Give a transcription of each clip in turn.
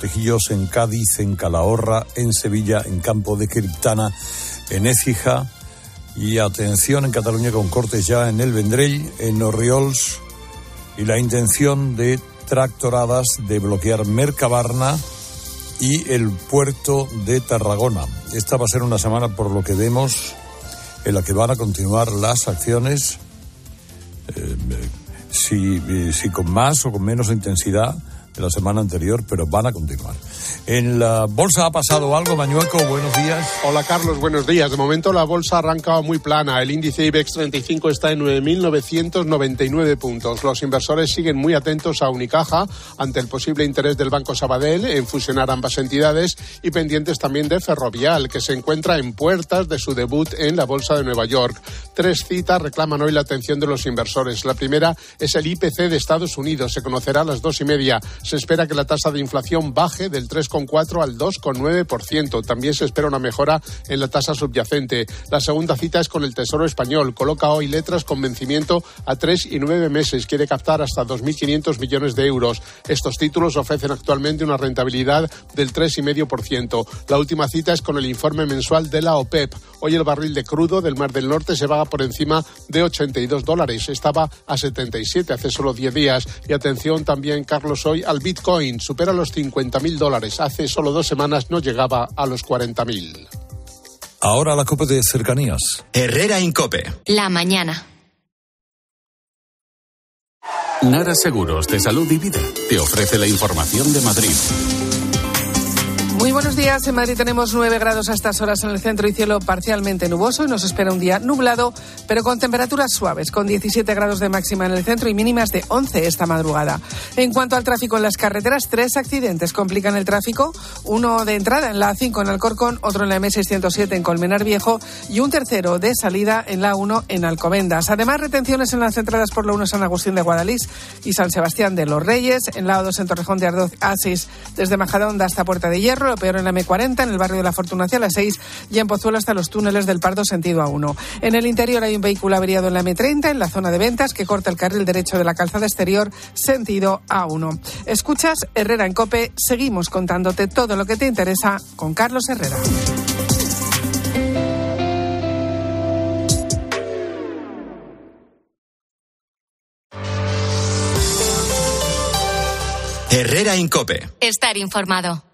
Tejillos, en Cádiz, en Calahorra, en Sevilla, en Campo de Criptana, en Écija y atención en Cataluña con cortes ya en el Vendrell, en Orriols y la intención de tractoradas de bloquear Mercabarna y el puerto de Tarragona. Esta va a ser una semana, por lo que vemos, en la que van a continuar las acciones, eh, eh, si con más o con menos intensidad de la semana anterior, pero van a continuar. En la bolsa ha pasado algo, Mañueco, buenos días. Hola Carlos, buenos días. De momento la bolsa ha arrancado muy plana. El índice IBEX 35 está en 9.999 puntos. Los inversores siguen muy atentos a Unicaja ante el posible interés del Banco Sabadell en fusionar ambas entidades y pendientes también de Ferrovial, que se encuentra en puertas de su debut en la bolsa de Nueva York. Tres citas reclaman hoy la atención de los inversores. La primera es el IPC de Estados Unidos. Se conocerá a las dos y media. Se espera que la tasa de inflación baje del 3,4 al 2,9%. También se espera una mejora en la tasa subyacente. La segunda cita es con el Tesoro Español. Coloca hoy letras con vencimiento a tres y nueve meses. Quiere captar hasta 2.500 millones de euros. Estos títulos ofrecen actualmente una rentabilidad del 3,5%. La última cita es con el informe mensual de la OPEP. Hoy el barril de crudo del Mar del Norte se va por encima de 82 dólares. Estaba a 77 hace solo 10 días. Y atención también, Carlos, hoy al Bitcoin. Supera los 50.000 dólares. Hace solo dos semanas no llegaba a los 40.000. Ahora la copa de cercanías. Herrera Incope. La mañana. Nara Seguros de Salud y Vida te ofrece la información de Madrid. Muy buenos días. En Madrid tenemos 9 grados a estas horas en el centro y cielo parcialmente nuboso y nos espera un día nublado, pero con temperaturas suaves, con 17 grados de máxima en el centro y mínimas de 11 esta madrugada. En cuanto al tráfico en las carreteras, tres accidentes complican el tráfico. Uno de entrada en la A5 en Alcorcón, otro en la M607 en Colmenar Viejo y un tercero de salida en la A1 en Alcobendas. Además, retenciones en las entradas por la 1 San Agustín de Guadalís y San Sebastián de los Reyes, en la A2 en Torrejón de Ardoz, A6 desde Majadahonda hasta Puerta de Hierro, lo peor en la M40, en el barrio de la Fortunacia a las 6 y en Pozuelo hasta los túneles del Pardo sentido A1. En el interior hay un vehículo averiado en la M30, en la zona de ventas, que corta el carril derecho de la calzada exterior sentido A1. Escuchas Herrera en Cope, seguimos contándote todo lo que te interesa con Carlos Herrera. Herrera Incope. Estar informado.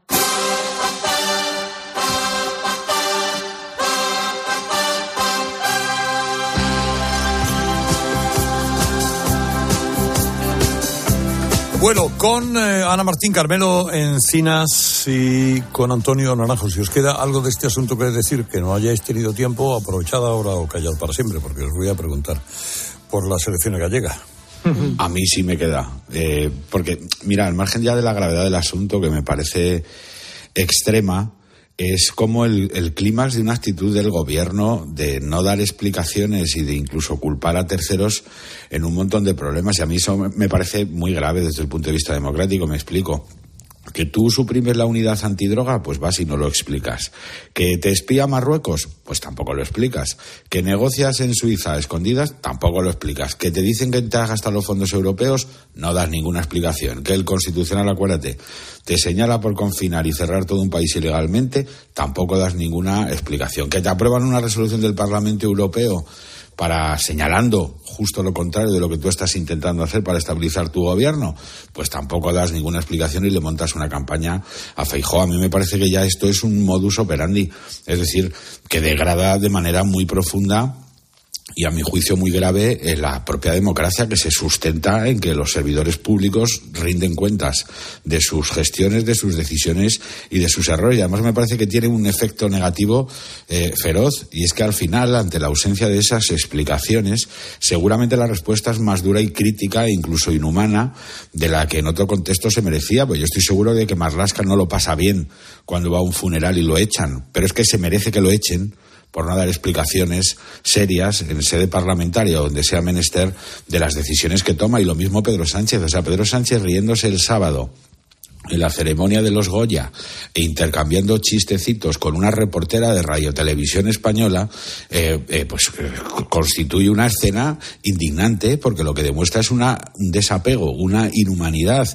Bueno, con eh, Ana Martín Carmelo Encinas y con Antonio Naranjo. Si os queda algo de este asunto que decir que no hayáis tenido tiempo, aprovechad ahora o callad para siempre, porque os voy a preguntar por la selección gallega. A mí sí me queda. Eh, porque, mira, al margen ya de la gravedad del asunto, que me parece extrema, es como el, el clímax de una actitud del gobierno de no dar explicaciones y de incluso culpar a terceros en un montón de problemas. Y a mí eso me parece muy grave desde el punto de vista democrático, me explico. Que tú suprimes la unidad antidroga, pues vas y no lo explicas. Que te espía Marruecos, pues tampoco lo explicas. Que negocias en Suiza a escondidas, tampoco lo explicas. Que te dicen que te has gastado los fondos europeos, no das ninguna explicación. Que el Constitucional, acuérdate, te señala por confinar y cerrar todo un país ilegalmente, tampoco das ninguna explicación. Que te aprueban una resolución del Parlamento Europeo para señalando justo lo contrario de lo que tú estás intentando hacer para estabilizar tu gobierno, pues tampoco das ninguna explicación y le montas una campaña a Feijóo. A mí me parece que ya esto es un modus operandi, es decir, que degrada de manera muy profunda y a mi juicio muy grave la propia democracia que se sustenta en que los servidores públicos rinden cuentas de sus gestiones, de sus decisiones y de sus errores. Y además me parece que tiene un efecto negativo eh, feroz y es que al final, ante la ausencia de esas explicaciones, seguramente la respuesta es más dura y crítica e incluso inhumana de la que en otro contexto se merecía. Pues yo estoy seguro de que Marlaska no lo pasa bien cuando va a un funeral y lo echan, pero es que se merece que lo echen por no dar explicaciones serias en sede parlamentaria o donde sea menester de las decisiones que toma. Y lo mismo Pedro Sánchez. O sea, Pedro Sánchez riéndose el sábado en la ceremonia de los Goya e intercambiando chistecitos con una reportera de Radio Televisión Española, eh, eh, pues eh, constituye una escena indignante porque lo que demuestra es una, un desapego, una inhumanidad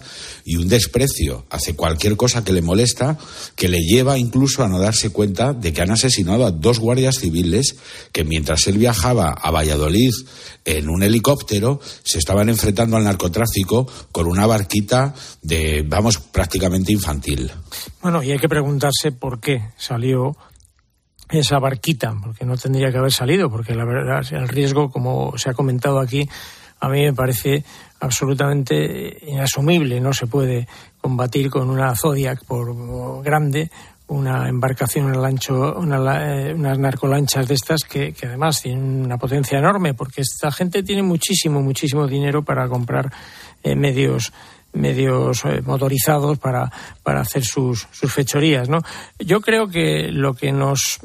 y un desprecio hacia cualquier cosa que le molesta que le lleva incluso a no darse cuenta de que han asesinado a dos guardias civiles que mientras él viajaba a Valladolid en un helicóptero se estaban enfrentando al narcotráfico con una barquita de, vamos, prácticamente infantil. Bueno, y hay que preguntarse por qué salió esa barquita, porque no tendría que haber salido, porque la verdad el riesgo, como se ha comentado aquí, a mí me parece absolutamente inasumible. No se puede combatir con una Zodiac por grande una embarcación, una lancho, eh, unas narcolanchas de estas que, además tienen una potencia enorme porque esta gente tiene muchísimo, muchísimo dinero para comprar eh, medios medios eh, motorizados para, para hacer sus, sus fechorías, ¿no? Yo creo que lo que nos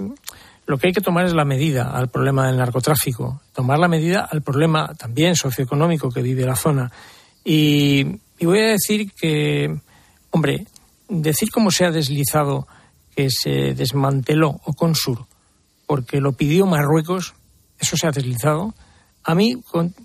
lo que hay que tomar es la medida al problema del narcotráfico, tomar la medida al problema también socioeconómico que vive la zona. Y voy a decir que, hombre, decir cómo se ha deslizado que se desmanteló Oconsur porque lo pidió Marruecos, eso se ha deslizado. A mí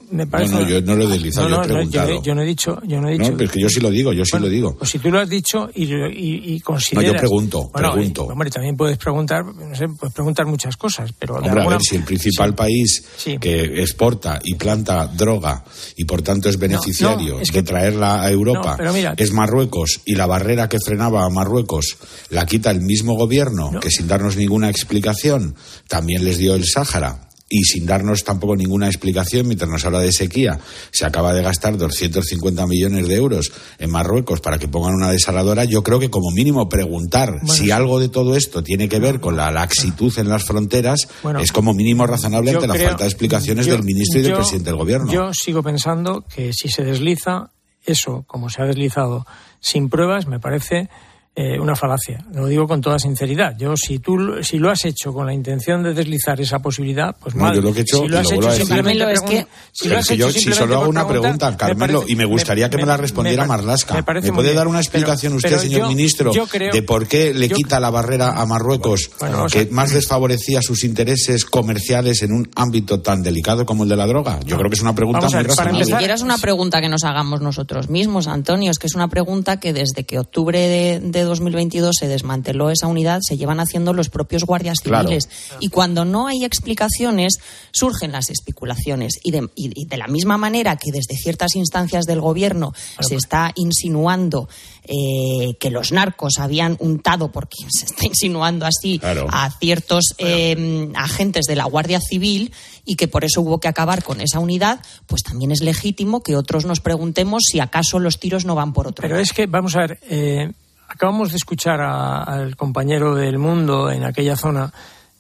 me parece. No, no, yo no lo he deslizado, no, no, yo he preguntado. Yo, yo, no he dicho. Yo no, he dicho no, pero es que yo sí lo digo, yo sí bueno, lo digo. Pues si tú lo has dicho y, y, y consideras. No, yo pregunto, bueno, pregunto. Y, hombre, también puedes preguntar, no sé, puedes preguntar muchas cosas, pero. Hombre, alguna... a ver, si el principal sí. país sí. que exporta y planta droga y por tanto es beneficiario es de que... traerla a Europa mira... es Marruecos y la barrera que frenaba a Marruecos la quita el mismo gobierno que sin darnos ninguna explicación también les dio el Sáhara y sin darnos tampoco ninguna explicación, mientras nos habla de sequía, se acaba de gastar 250 millones de euros en Marruecos para que pongan una desaladora, yo creo que como mínimo preguntar bueno, si algo de todo esto tiene que ver con la laxitud en las fronteras bueno, es como mínimo razonable ante la creo, falta de explicaciones yo, del ministro y del presidente del gobierno. Yo sigo pensando que si se desliza eso, como se ha deslizado sin pruebas, me parece eh, una falacia. Lo digo con toda sinceridad. Yo, si tú si lo has hecho con la intención de deslizar esa posibilidad, pues no, mal. Yo lo que he hecho, si lo has hecho simplemente es que, si lo has que hecho yo, si solo hago una pregunta, Carmelo, parece, y me gustaría que me, la respondiera me, Marlasca. Me, parece ¿Me puede dar una explicación pero, usted, pero señor yo, ministro, yo creo, de por qué le yo, quita la barrera a Marruecos, bueno, que más desfavorecía sus intereses comerciales en un ámbito tan delicado como el de la droga? Yo creo que es una pregunta muy razonable. Ni siquiera es una pregunta que nos hagamos nosotros mismos, Antonio, es que es una pregunta que desde que octubre de, de 2022 se desmanteló esa unidad se llevan haciendo los propios guardias civiles. Claro. Y cuando no hay explicaciones, surgen las especulaciones. Y de, y de, la misma manera que desde ciertas instancias del gobierno claro. se está insinuando eh, que los narcos habían untado, porque se está insinuando así, claro. a ciertos eh, agentes de la Guardia Civil y que por eso hubo que acabar con esa unidad, pues también es legítimo que otros nos preguntemos si acaso los tiros no van por otro Pero lado. es que, vamos a ver. Eh acabamos de escuchar a, al compañero del mundo en aquella zona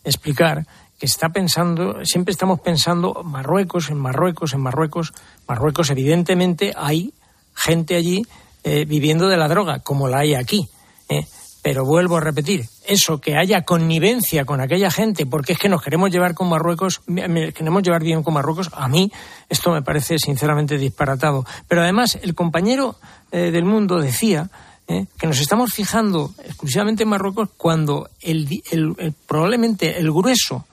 explicar que está pensando, siempre estamos pensando Marruecos, en Marruecos, en Marruecos. Marruecos, evidentemente, hay gente allí eh, viviendo de la droga, como la hay aquí. ¿eh? Pero vuelvo a repetir, eso que haya connivencia con aquella gente, porque es que nos queremos llevar con Marruecos, queremos llevar bien con Marruecos, a mí esto me parece sinceramente disparatado. Pero además, el compañero eh, del mundo decía ¿eh? que nos estamos fijando exclusivamente en Marruecos cuando el, el, probablemente el grueso,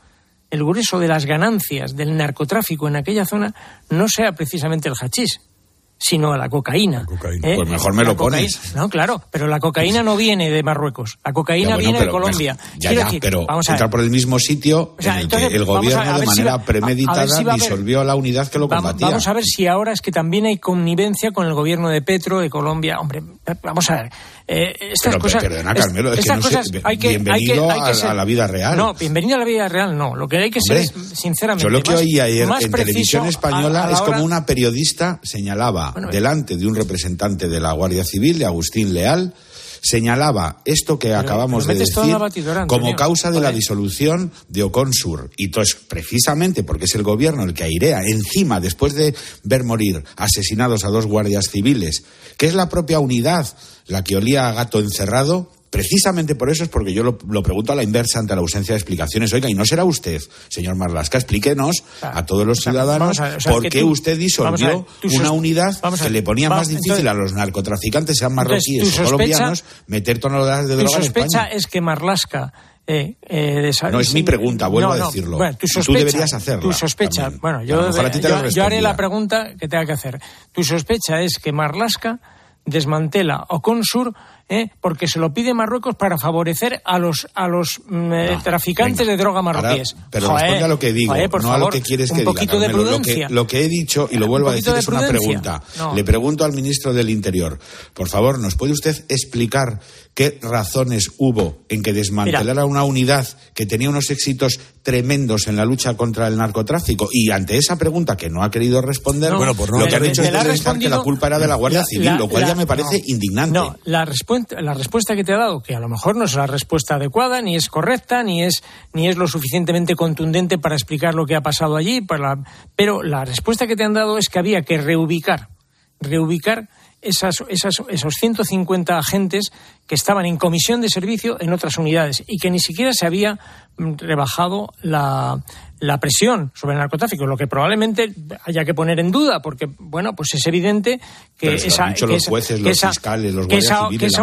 el grueso de las ganancias del narcotráfico en aquella zona no sea precisamente el hachís, sino la cocaína. La cocaína. ¿eh? Pues mejor me la lo pones. No, claro, pero la cocaína no viene de Marruecos. La cocaína ya, bueno, viene de Colombia. Ya, ya, decir, pero vamos a entra ver. por el mismo sitio O sea, en el entonces, que el a- gobierno a de si manera va- a- a premeditada si va a disolvió la unidad que lo combatía. vamos a ver si ahora es que también hay connivencia con el gobierno de Petro, de Colombia. Hombre, vamos a ver. Eh, estas Pero, cosas. perdona, Carmelo, es que no sé, hay que, hay que, bienvenido hay que a- ser- a la vida real. No, bienvenido a la vida real, no. Lo que hay que Hombre, ser es, sinceramente. Yo lo que más- oí ayer en televisión española a es como una periodista señalaba Bueno, delante de un representante de la Guardia Civil, de Agustín Leal, señalaba esto que acabamos pero de decir batidora, como causa de la disolución de Oconsur. Y entonces, precisamente porque es el gobierno el que airea encima, después de ver morir asesinados a dos guardias civiles, que es la propia unidad la que olía a gato encerrado, precisamente por eso es porque yo lo, lo pregunto a la inversa ante la ausencia de explicaciones. Oiga, y no será usted, señor Marlasca, explíquenos a todos los O sea, ciudadanos ver, o sea, por que qué tú- usted ver, disolvió una unidad que le ponía más difícil entonces- a los narcotraficantes, sean marroquíes Entonces, o sospecha- colombianos, meter toneladas de droga en sospecha España. es que Marlasca. eh, eh, desa- No, es mi pregunta, vuelvo No, a decirlo. Bueno, Y tú sospecha, deberías hacerla Tu sospecha, también. bueno, yo, yo- yo haré la pregunta que tenga que hacer. Tu sospecha es que Marlasca desmantela Oconsur eh, porque se lo pide Marruecos para favorecer a los a los mm, eh, No, traficantes venga. de droga Ahora, marroquíes. pero Joder, responde a lo que digo, joder, por no a lo que quieres un que diga. poquito de. Lo que, prudencia. lo que he dicho, y lo vuelvo a decir, de es una pregunta. No. Le pregunto al ministro del Interior, por favor, ¿nos puede usted explicar qué razones hubo en que desmantelara una unidad que tenía unos éxitos tremendos en la lucha contra el narcotráfico? Y ante esa pregunta que no ha querido responder, No, Bueno, pues no, lo que han hecho te es pensar que la culpa era de la Guardia la- Civil, la- lo cual la- ya me parece no. indignante. No, la respuesta, la respuesta que te ha dado, que a lo mejor no es la respuesta adecuada, ni es correcta, ni es, ni es lo suficientemente contundente para explicar lo que ha pasado allí, para- pero la respuesta que te han dado es que había que reubicar, reubicar esas, esas- esos 150 agentes que estaban en comisión de servicio en otras unidades y que ni siquiera se había mm, rebajado la, la presión sobre el narcotráfico, lo que probablemente haya que poner en duda, porque, bueno, pues es evidente que esa,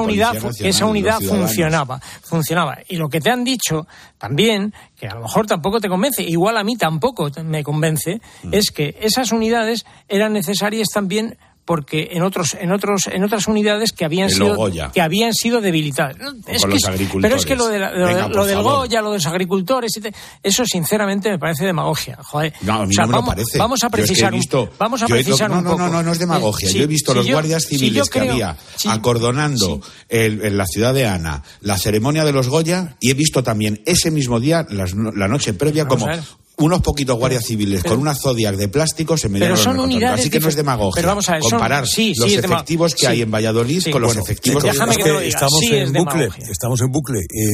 unidad, que esa unidad funcionaba, funcionaba. Y lo que te han dicho también, que a lo mejor tampoco te convence, igual a mí tampoco me convence, Mm. es que esas unidades eran necesarias también porque en otros en otros en otras unidades que habían El sido Goya. que habían sido debilitadas es que es- pero es que lo, de la- lo, de- Venga, lo por del. Goya lo de los agricultores y te- eso sinceramente me parece demagogia joder. No, a mí O sea, no me lo vamos, parece. vamos a Yo es que he precisar un- vamos a precisar no, un no, poco no, no, no es demagogia. Eh, yo he visto los yo- guardias civiles que había acordonando el- en la ciudad de Ana la ceremonia de los Goya y he visto también ese mismo día, las la noche previa, Vamos como. Unos poquitos guardias civiles pero- con una Zodiac de plástico se medían pero son unidades Así que no es demagogia. pero vamos a ver, comparar sí, sí, los dema- efectivos que sí. hay en Valladolid Sí. con los Bueno, efectivos que estamos Sí, es en bucle, estamos en bucle. eh,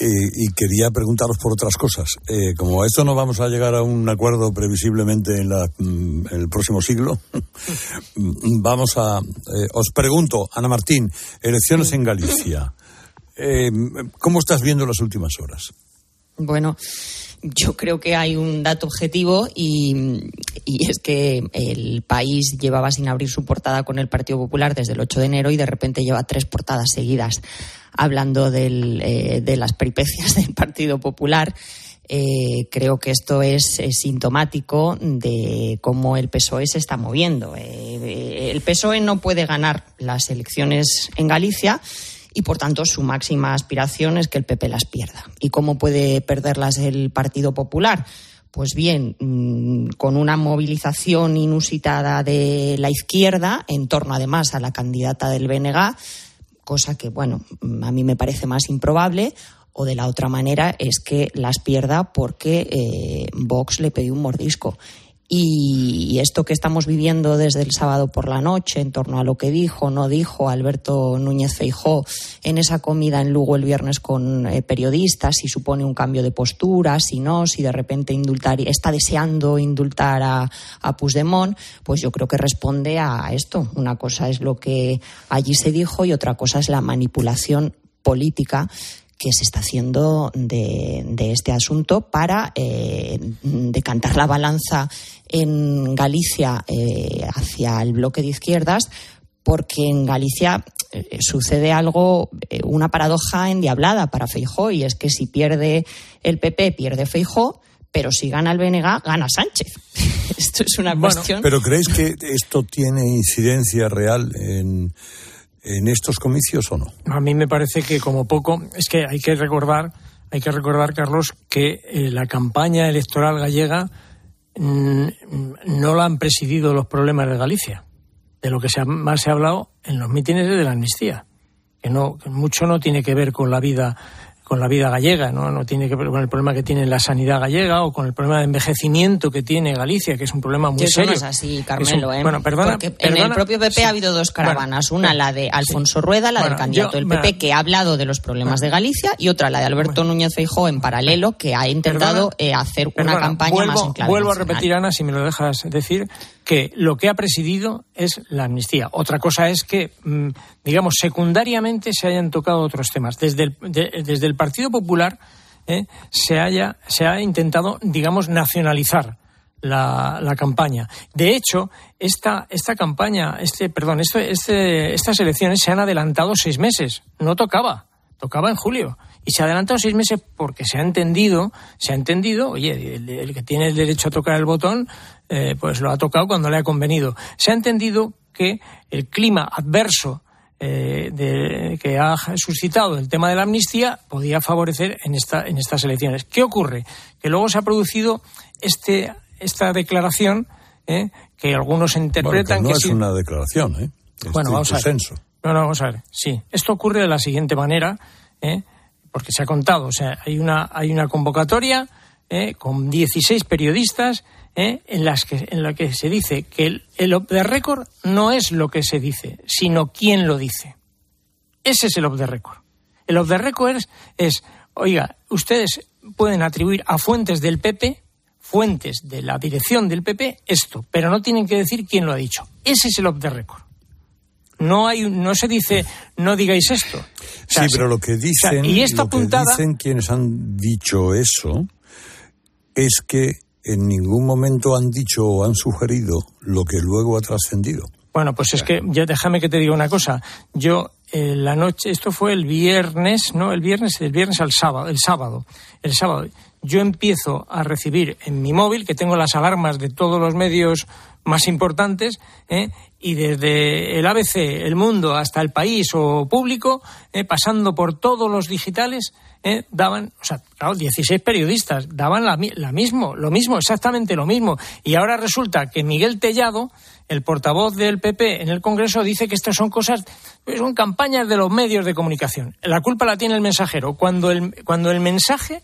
eh, y quería preguntaros por otras cosas. Eh, como a esto no vamos a llegar a un acuerdo previsiblemente en, la, mm, en el próximo siglo, mm, vamos a. eh, os pregunto, Ana Martín, elecciones en Galicia. Eh, ¿Cómo estás viendo las últimas horas? Bueno, yo creo que hay un dato objetivo y, es que el país llevaba sin abrir su portada con el Partido Popular desde el 8 de enero y de repente lleva tres portadas seguidas hablando del, eh, de las peripecias del Partido Popular. Eh, creo que esto es, sintomático de cómo el PSOE se está moviendo. Eh, el PSOE no puede ganar las elecciones en Galicia y por tanto su máxima aspiración es que el PP las pierda. ¿Y cómo puede perderlas el Partido Popular? Pues bien, mm, con una movilización inusitada de la izquierda en torno además a la candidata del BNG, cosa que, bueno, mm, a mí me parece más improbable, o de la otra manera es que las pierda porque eh, Vox le pidió un mordisco. Y esto que estamos viviendo desde el sábado por la noche en torno a lo que dijo, no dijo Alberto Núñez Feijó en esa comida en Lugo el viernes con eh, periodistas, si supone un cambio de postura, si no, si de repente indultar, está deseando indultar a, a Puigdemont, pues yo creo que responde a esto. Una cosa es lo que allí se dijo y otra cosa es la manipulación política que se está haciendo de, de este asunto para eh, decantar la balanza en Galicia eh, hacia el bloque de izquierdas, porque en Galicia eh, sucede algo, eh, una paradoja endiablada para Feijó, y es que si pierde el PP, pierde Feijó, pero si gana el BNG, gana Sánchez. Esto es una Bueno, cuestión. ¿Pero creéis que esto tiene incidencia real en, en estos comicios o no? A mí me parece que como poco es que hay que recordar, hay que recordar Carlos que eh, la campaña electoral gallega mm, no la han presidido los problemas de Galicia. De lo que se ha- más se ha hablado en los mítines es de la amnistía, que no que mucho no tiene que ver con la vida con la vida gallega, ¿no? no tiene que ver con el problema que tiene la sanidad gallega o con el problema de envejecimiento que tiene Galicia, que es un problema muy Eso serio. no es así, un- Carmelo. ¿eh? Bueno, perdona, Porque en el propio PP sí. ha habido dos caravanas. Bueno, una, la de Alfonso Rueda, la Bueno, del candidato yo- del PP, bueno. que ha hablado de los problemas de Galicia, y otra, la de Alberto Núñez Feijó, en paralelo, que ha intentado Perdona, eh, hacer una campaña vuelvo, más en clave Vuelvo a repetir, Ana, si me lo dejas decir, que lo que ha presidido es la amnistía. Otra cosa es que, mm, digamos, secundariamente se hayan tocado otros temas. Desde el, desde el Partido Popular ¿eh? se, haya, se ha intentado, digamos, nacionalizar la, la, campaña. De hecho, esta, esta campaña, este, perdón, este, este, estas elecciones se han adelantado seis meses. No tocaba, tocaba en julio. Y se ha adelantado seis meses porque se ha entendido, se ha entendido, oye, el, que tiene el derecho a tocar el botón, eh, pues lo ha tocado cuando le ha convenido. Se ha entendido que el clima adverso eh, de, que ha suscitado el tema de la amnistía podía favorecer en, esta, en estas elecciones. ¿Qué ocurre? Que luego se ha producido este, esta declaración eh, que algunos interpretan bueno, que, no es una declaración, ¿eh? bueno, vamos a ver. No, no, vamos a ver. Sí, esto ocurre de la siguiente manera, ¿eh? porque se ha contado. O sea, hay una, hay una convocatoria ¿eh? con 16 periodistas ¿eh? en, las que, en la que se dice que el, el off the record no es lo que se dice, sino quién lo dice. Ese es el off the record. El off the record es, es oiga, ustedes pueden atribuir a fuentes del PP, fuentes de la dirección del PP, esto, pero no tienen que decir quién lo ha dicho. Ese es el off the record. No hay, no se dice, no digáis esto. O sea, sí, pero lo que dicen, o sea, y esta lo puntada, que dicen quienes han dicho eso es que en ningún momento han dicho o han sugerido lo que luego ha trascendido. Bueno, pues es que ya déjame que te diga una cosa. Yo eh, la noche, esto fue el viernes, no, el viernes, el viernes al sábado, el sábado, el sábado. Yo empiezo a recibir en mi móvil, que tengo las alarmas de todos los medios más importantes, ¿eh? y desde el ABC, el Mundo, hasta el País o Público, ¿eh? pasando por todos los digitales, ¿eh? daban, o sea, claro, 16 periodistas daban la, la, mismo, lo mismo, exactamente lo mismo. Y ahora resulta que Miguel Tellado, el portavoz del PP en el Congreso, dice que estas son cosas, pues son campañas de los medios de comunicación. La culpa la tiene el mensajero. Cuando el, cuando el mensaje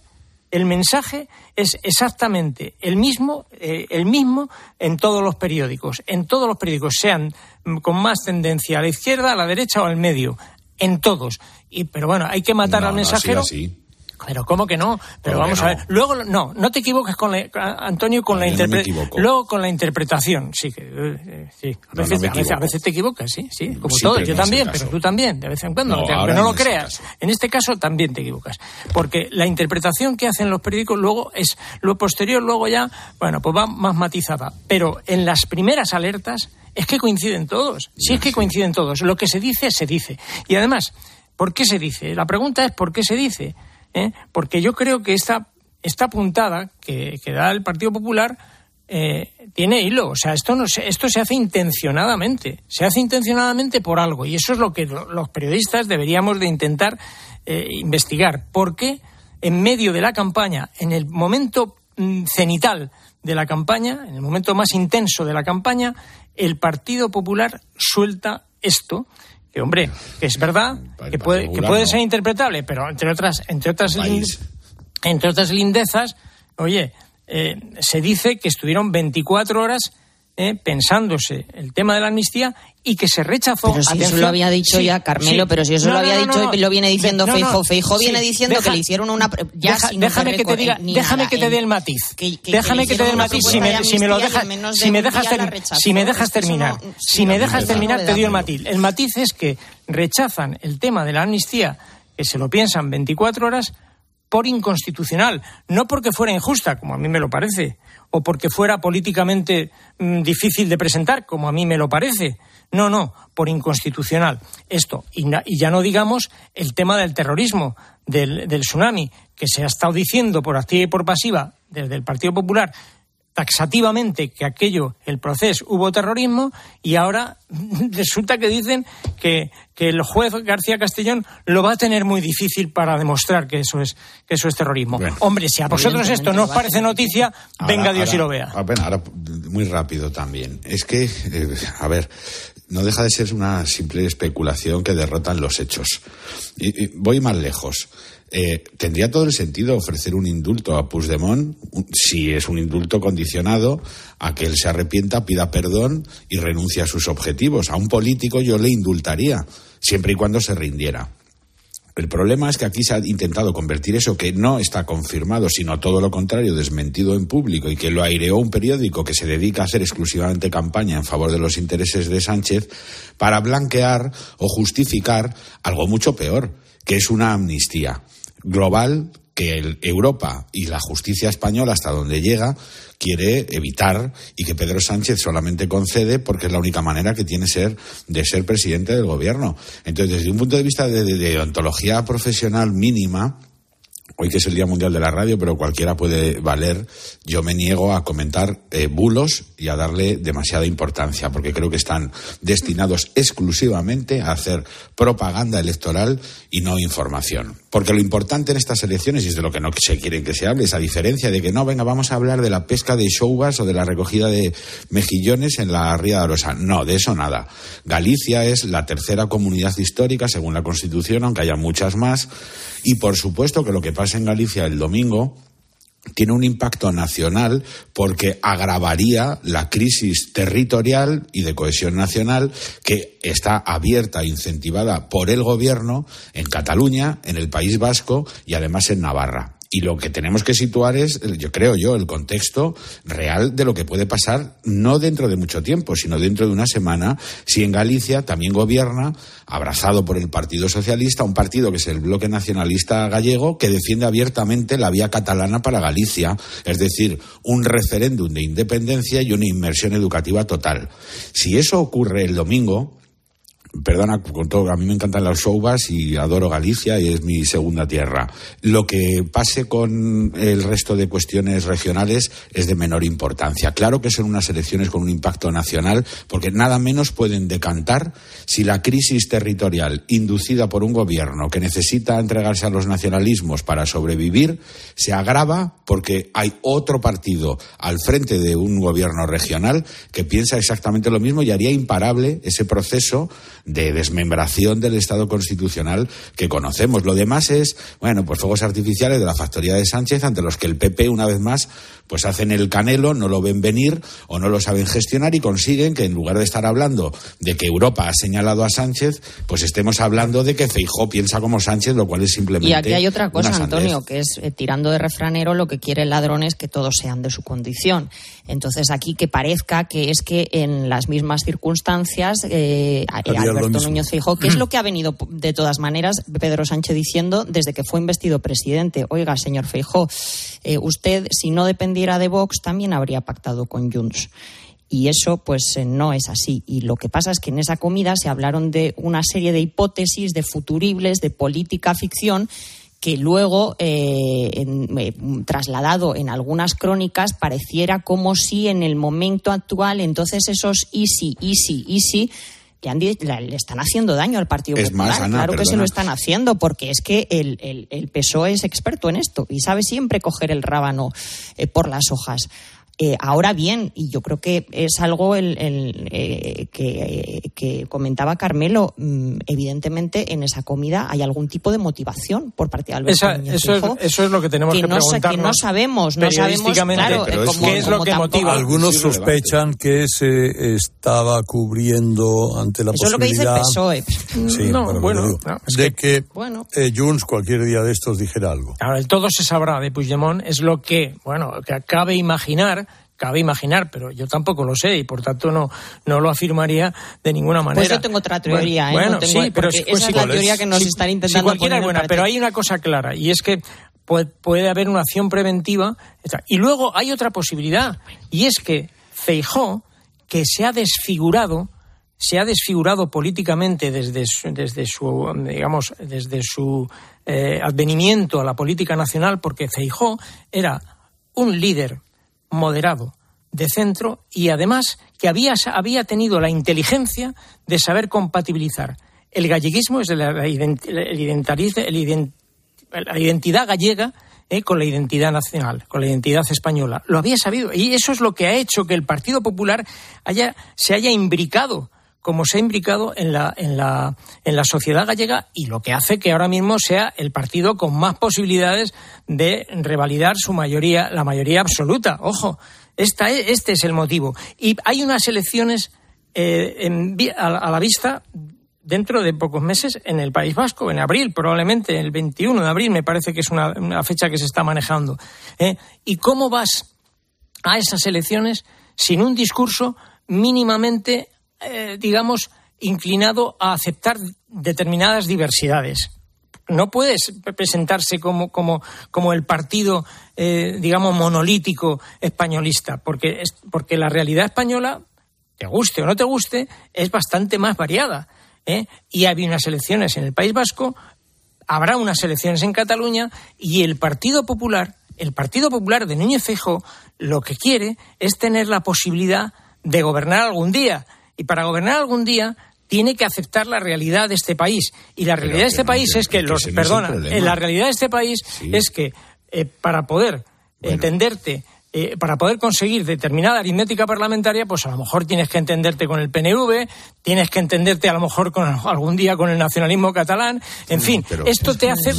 el mensaje es exactamente el mismo, eh, el mismo en todos los periódicos. En todos los periódicos, sean con más tendencia a la izquierda, a la derecha o al medio. En todos. Y, pero bueno, hay que matar no, al mensajero. No, así, así. Pero ¿cómo que no? Pero ¿Cómo vamos a ver. Luego, no, no te equivoques con la, Antonio, con la interpretación. Luego con la interpretación, sí, que, eh, sí. A veces, me a, veces, a equivoco. veces te equivocas, sí, sí, como Sí, todos. pero Yo también, pero tú también, de vez en cuando. No, aunque ahora no lo creas. caso. En este caso también te equivocas. Porque la interpretación que hacen los periódicos luego es lo posterior, luego ya, bueno, pues va más matizada. Pero en las primeras alertas es que coinciden todos. Si es que coinciden todos. Lo que se dice, se dice. Y además, ¿por qué se dice? La pregunta es ¿por qué se dice? ¿Eh? Porque yo creo que esta, esta puntada que, que da el Partido Popular eh, tiene hilo. O sea, esto, no esto se hace intencionadamente. Se hace intencionadamente por algo. Y eso es lo que lo- los periodistas deberíamos de intentar eh, investigar. ¿Por qué en medio de la campaña, en el momento mm, cenital de la campaña, en el momento más intenso de la campaña, el Partido Popular suelta esto? Que, hombre, es verdad que puede, que puede ser interpretable, pero entre otras, entre otras entre otras lindezas, oye, eh, se dice que estuvieron 24 horas eh, pensándose el tema de la amnistía y que se rechazó. Pero si eso Atención, lo había dicho sí, ya Carmelo, sí. pero si eso No, lo había no, dicho no, lo viene diciendo. Feijóo sí, viene diciendo deja- que le hicieron una... Ya deja- déjame que te diga, eh, déjame nada, que te dé el matiz. que- que- déjame que que te dé el matiz si me, si me lo dejas, si me dejas, si me dejas eso terminar, si me dejas terminar te dio el matiz. El matiz es que rechazan el tema de la amnistía, que se lo piensan 24 horas por inconstitucional, no porque fuera injusta, como a mí me lo parece, o porque fuera políticamente mm, difícil de presentar, como a mí me lo parece. No, no, por inconstitucional. Esto, y, ya no digamos el tema del terrorismo, del, del tsunami, que se ha estado diciendo por activa y por pasiva desde el Partido Popular taxativamente que aquello, el proceso, hubo terrorismo y ahora resulta que dicen que, que el juez García Castellón lo va a tener muy difícil para demostrar que eso es, que eso es terrorismo. Bueno. Hombre, si a vosotros esto no os parece noticia, venga Ahora- Dios y lo vea. ah, bueno, ahora, muy rápido también. Es que, eh, a ver, no deja de ser una simple especulación que derrotan los hechos. Y, y voy más lejos. Eh, ¿Tendría todo el sentido ofrecer un indulto a Puigdemont si es un indulto condicionado a que él se arrepienta, pida perdón y renuncie a sus objetivos? A un político yo le indultaría, siempre y cuando se rindiera. El problema es que aquí se ha intentado convertir eso que no está confirmado, sino todo lo contrario, desmentido en público y que lo aireó un periódico que se dedica a hacer exclusivamente campaña en favor de los intereses de Sánchez para blanquear o justificar algo mucho peor, que es una amnistía global que Europa y la justicia española, hasta donde llega, quiere evitar y que Pedro Sánchez solamente concede porque es la única manera que tiene ser de ser presidente del gobierno. Entonces, desde un punto de vista de, de ontología profesional mínima, hoy que es el Día Mundial de la Radio, pero cualquiera puede valer, yo me niego a comentar eh, bulos y a darle demasiada importancia, porque creo que están destinados exclusivamente a hacer propaganda electoral y no información. Porque lo importante en estas elecciones, y es de lo que no se quiere que se hable, es a diferencia de que no, venga, vamos a hablar de la pesca de shoubas o de la recogida de mejillones en la Ría de Arosa. No, de eso nada. Galicia es la tercera comunidad histórica, según la Constitución, aunque haya muchas más, y por supuesto que lo que pasa en Galicia el domingo tiene un impacto nacional porque agravaría la crisis territorial y de cohesión nacional que está abierta e incentivada por el gobierno en Cataluña, en el País Vasco y además en Navarra. Y lo que tenemos que situar es, yo creo yo, el contexto real de lo que puede pasar no dentro de mucho tiempo, sino dentro de una semana, si en Galicia también gobierna, abrazado por el Partido Socialista, un partido que es el bloque nacionalista gallego, que defiende abiertamente la vía catalana para Galicia, es decir, un referéndum de independencia y una inmersión educativa total. Si eso ocurre el domingo, Perdona, con todo, a mí me encantan las showbas y adoro Galicia y es mi segunda tierra. Lo que pase con el resto de cuestiones regionales es de menor importancia. Claro que son unas elecciones con un impacto nacional, porque nada menos pueden decantar si la crisis territorial inducida por un gobierno que necesita entregarse a los nacionalismos para sobrevivir se agrava porque hay otro partido al frente de un gobierno regional que piensa exactamente lo mismo y haría imparable ese proceso de desmembración del Estado constitucional que conocemos. Lo demás es, bueno, pues fuegos artificiales de la factoría de Sánchez ante los que el PP, una vez más, pues hacen el canelo, no lo ven venir o no lo saben gestionar y consiguen que en lugar de estar hablando de que Europa ha señalado a Sánchez, pues estemos hablando de que Feijó piensa como Sánchez, lo cual es simplemente. Y aquí hay otra cosa. Antonio, que es eh, tirando de refranero, lo que quiere el ladrón es que todos sean de su condición. Entonces aquí que parezca que es que en las mismas circunstancias eh, Alberto. Núñez Feijó, que es lo que ha venido de todas maneras Pedro Sánchez diciendo desde que fue investido presidente. Oiga, señor Feijó, eh, usted si no dependiera de Vox también habría pactado con Junts. Y eso, pues, eh, no es así. Y lo que pasa es que en esa comida se hablaron de una serie de hipótesis, de futuribles, de política ficción, que luego, eh, en- eh, trasladado en algunas crónicas, pareciera como si en el momento actual, entonces esos easy, easy, easy, le, han le están haciendo daño al Partido Es Popular. más, Ana, claro que se lo están haciendo, porque es que el, el, el PSOE es experto en esto y sabe siempre coger el rábano eh, por las hojas. Eh, ahora bien, y yo creo que es algo el, el, eh, que, que comentaba Carmelo, mm, evidentemente en esa comida hay algún tipo de motivación por parte de Alberto Esa- eso, es, eso lo que tenemos que, que, no, sa- que preguntarnos. no sabemos, no sabemos, claro, pero eh, es como- ¿qué es lo que tampoco- motiva? Algunos sospechan que se estaba cubriendo ante la Eso es lo que dice el posibilidad PSOE. Sí, No, bueno, digo, no, es de que- que, bueno. eh, Junts cualquier día de estos dijera algo. Ahora, el todo se sabrá de Puigdemont es lo que, bueno, que cabe imaginar, cabe imaginar, pero yo tampoco lo sé y por tanto no, no lo afirmaría de ninguna manera. Pues yo tengo otra teoría, ¿eh? Bueno, No tengo- sí, pero si- pues esa si es la teoría que nos Si- están intentando cualquiera poner es en buena, pero hay una cosa clara y es que puede, haber una acción preventiva y luego hay otra posibilidad y es que Feijó, que se ha desfigurado se ha desfigurado políticamente desde su, desde su digamos desde su eh, advenimiento a la política nacional porque Feijó era un líder moderado de centro y además que había, había tenido la inteligencia de saber compatibilizar el galleguismo, es la, el el la identidad gallega eh, con la identidad nacional, con la identidad española. Lo había sabido y eso es lo que ha hecho que el Partido Popular haya, se haya imbricado como se ha imbricado en la, en, la, en la sociedad gallega y lo que hace que ahora mismo sea el partido con más posibilidades de revalidar su mayoría, la mayoría absoluta. Ojo, esta es- este es el motivo. Y hay unas elecciones eh, a, la- vista dentro de pocos meses en el País Vasco, en abril, probablemente el 21 de abril, me parece que es una, una fecha que se está manejando. ¿eh? ¿Y cómo vas a esas elecciones sin un discurso mínimamente, eh, digamos, inclinado a aceptar determinadas diversidades? no puedes presentarse como, como, como el partido, eh, digamos, monolítico españolista, porque, es, porque la realidad española, te guste o no te guste, es bastante más variada. ¿eh? Y hay unas elecciones en el País Vasco, habrá unas elecciones en Cataluña y el Partido Popular, el Partido Popular de Núñez Fejo, lo que quiere es tener la posibilidad de gobernar algún día. Y para gobernar algún día tiene que aceptar la realidad de este país. Y la realidad de este país es que, los. Perdona, la realidad de este país es que eh, para poder entenderte eh, para poder conseguir determinada aritmética parlamentaria, pues a lo mejor tienes que entenderte con el PNV, tienes que entenderte a lo mejor con algún día con el nacionalismo catalán, en fin, esto te hace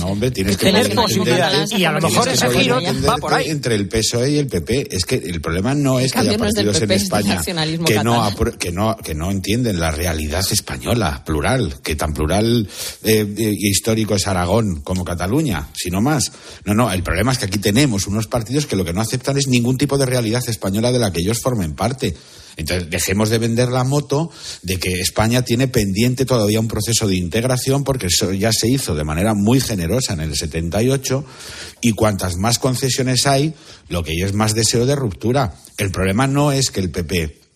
tener posibilidades y a lo mejor ese giro va por ahí. Entre el PSOE y el PP, es que el problema no es que haya partidos en España que no, que, no, que no entienden la realidad española, plural, que tan plural eh, eh, histórico es Aragón como Cataluña, sino más. No, no, el problema es que aquí tenemos unos partidos que lo que no aceptan es ni ningún tipo de realidad española de la que ellos formen parte. Entonces, dejemos de vender la moto de que España tiene pendiente todavía un proceso de integración, porque eso ya se hizo de manera muy generosa en el 78, y cuantas más concesiones hay, lo que hay es más deseo de ruptura. El problema no es que el PP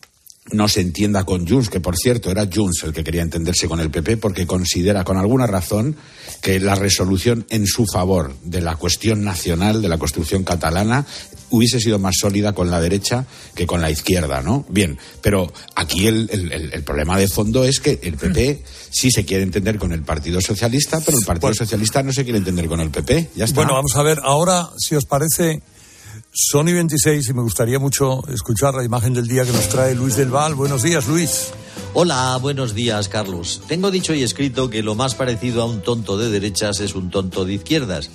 no se entienda con Junts, que por cierto era Junts el que quería entenderse con el PP porque considera con alguna razón que la resolución en su favor de la cuestión nacional, de la construcción catalana, hubiese sido más sólida con la derecha que con la izquierda, ¿no? Bien, pero aquí el, el, problema de fondo es que el PP sí se quiere entender con el Partido Socialista, pero el Partido Socialista no se quiere entender con el PP. Ya está. Bueno, vamos a ver, ahora, si os parece, Sony 26 y me gustaría mucho escuchar la imagen del día que nos trae Luis del Val. Buenos días, Luis. Hola, buenos días, Carlos. Tengo dicho y escrito que lo más parecido a un tonto de derechas es un tonto de izquierdas.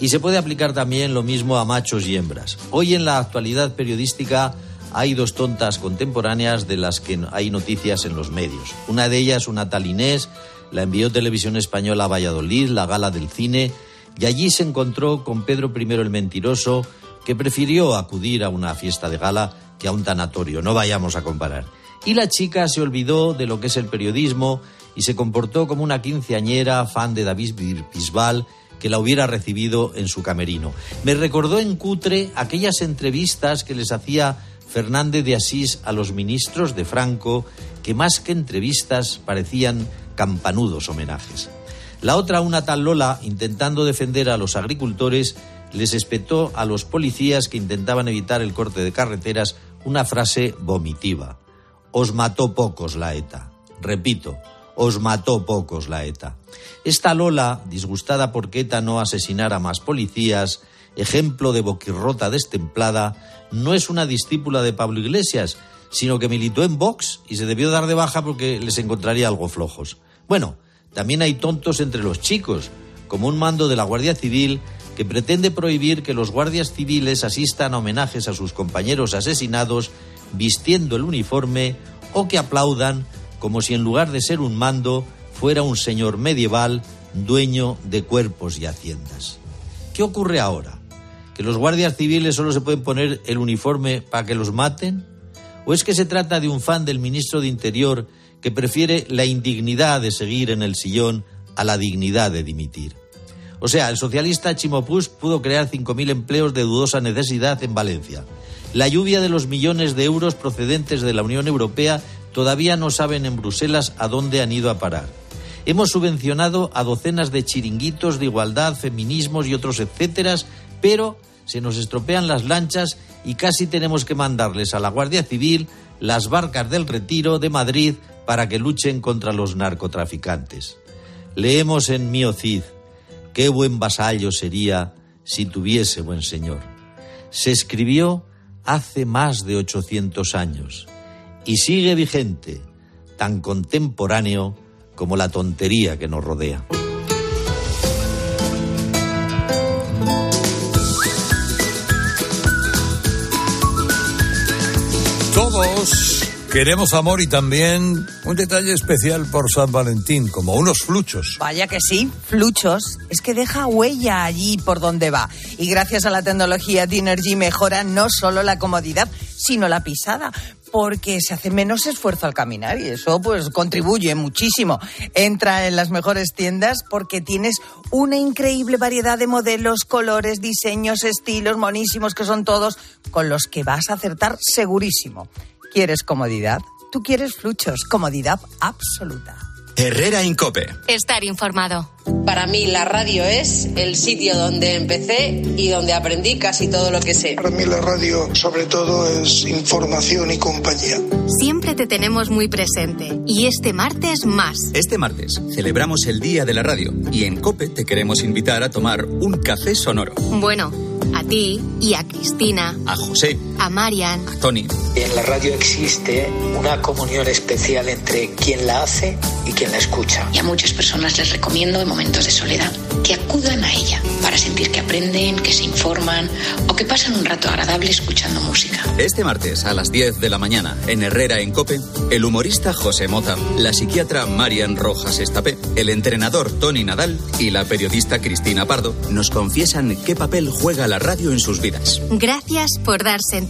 Y se puede aplicar también lo mismo a machos y hembras. Hoy en la actualidad periodística hay dos tontas contemporáneas de las que hay noticias en los medios. Una de ellas, una tal Inés, la envió Televisión Española a Valladolid, la gala del cine, y allí se encontró con Pedro I el Mentiroso, que prefirió acudir a una fiesta de gala que a un tanatorio. No vayamos a comparar. Y la chica se olvidó de lo que es el periodismo y se comportó como una quinceañera fan de David Bisbal que la hubiera recibido en su camerino. Me recordó en cutre aquellas entrevistas que les hacía Fernández de Asís a los ministros de Franco, que más que entrevistas parecían campanudos homenajes. La otra, una tal Lola, intentando defender a los agricultores, les espetó a los policías que intentaban evitar el corte de carreteras una frase vomitiva. Os mató pocos la ETA. Repito, os mató pocos la ETA. Esta Lola, disgustada porque ETA no asesinara más policías, ejemplo de boquirrota destemplada, no es una discípula de Pablo Iglesias, sino que militó en Vox y se debió dar de baja porque les encontraría algo flojos. Bueno, también hay tontos entre los chicos, como un mando de la Guardia Civil que pretende prohibir que los guardias civiles asistan a homenajes a sus compañeros asesinados vistiendo el uniforme o que aplaudan como si en lugar de ser un mando fuera un señor medieval dueño de cuerpos y haciendas. ¿Qué ocurre ahora? ¿Que los guardias civiles solo se pueden poner el uniforme para que los maten? ¿O es que se trata de un fan del ministro de Interior que prefiere la indignidad de seguir en el sillón a la dignidad de dimitir? O sea, el socialista Chimopus pudo crear 5.000 empleos de dudosa necesidad en Valencia. La lluvia de los millones de euros procedentes de la Unión Europea todavía no saben en Bruselas a dónde han ido a parar. Hemos subvencionado a docenas de chiringuitos de igualdad, feminismos y otros etcéteras, pero se nos estropean las lanchas y casi tenemos que mandarles a la Guardia Civil las barcas del retiro de Madrid para que luchen contra los narcotraficantes. Leemos en Mio Cid, qué buen vasallo sería si tuviese buen señor. Se escribió hace más de 800 años y sigue vigente, tan contemporáneo como la tontería que nos rodea. Todos Queremos amor y también un detalle especial por San Valentín, como unos fluchos. Vaya que sí, fluchos. Es que deja huella allí por donde va. Y gracias a la tecnología Dinergy mejora no solo la comodidad, sino la pisada porque se hace menos esfuerzo al caminar y eso pues contribuye muchísimo. Entra en las mejores tiendas porque tienes una increíble variedad de modelos, colores, diseños, estilos monísimos que son todos con los que vas a acertar segurísimo. ¿Quieres comodidad? Tú quieres fluchos, comodidad absoluta. Herrera Incope. Estar informado. Para mí la radio es el sitio donde empecé y donde aprendí casi todo lo que sé. Para mí la radio sobre todo es información y compañía. Siempre te tenemos muy presente y este martes más. Este martes celebramos el Día de la Radio y en Cope te queremos invitar a tomar un café sonoro. Bueno, a ti y a Cristina, A José, a Marian, a Tony. En la radio existe una comunión especial entre quien la hace y quien la escucha. Y a muchas personas les recomiendo en momentos de soledad que acudan a ella para sentir que aprenden, que se informan o que pasan un rato agradable escuchando música. Este martes a las 10 de la mañana en Herrera en Cope, el humorista José Mota, la psiquiatra Marian Rojas Estapé, el entrenador Tony Nadal y la periodista Cristina Pardo nos confiesan qué papel juega la radio en sus vidas. gracias por dar sentido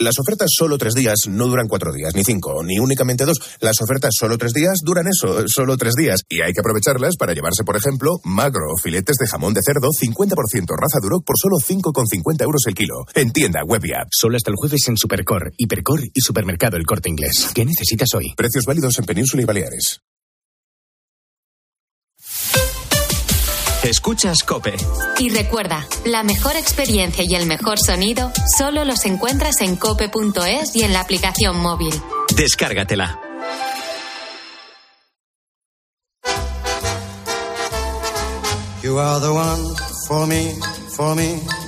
Las ofertas solo tres días no duran cuatro días, ni cinco, ni únicamente dos. Las ofertas solo tres días duran eso, solo tres días. Y hay que aprovecharlas para llevarse, por ejemplo, magro, filetes de jamón de cerdo, 50% raza Duroc por solo 5,50 euros el kilo. En tienda, web y app. Solo hasta el jueves en Supercor, Hipercor y Supermercado El Corte Inglés. ¿Qué necesitas hoy? Precios válidos en Península y Baleares. Escuchas Cope. Y recuerda, la mejor experiencia y el mejor sonido solo los encuentras en cope.es y en la aplicación móvil. Descárgatela. You are the one for me, for me, for me,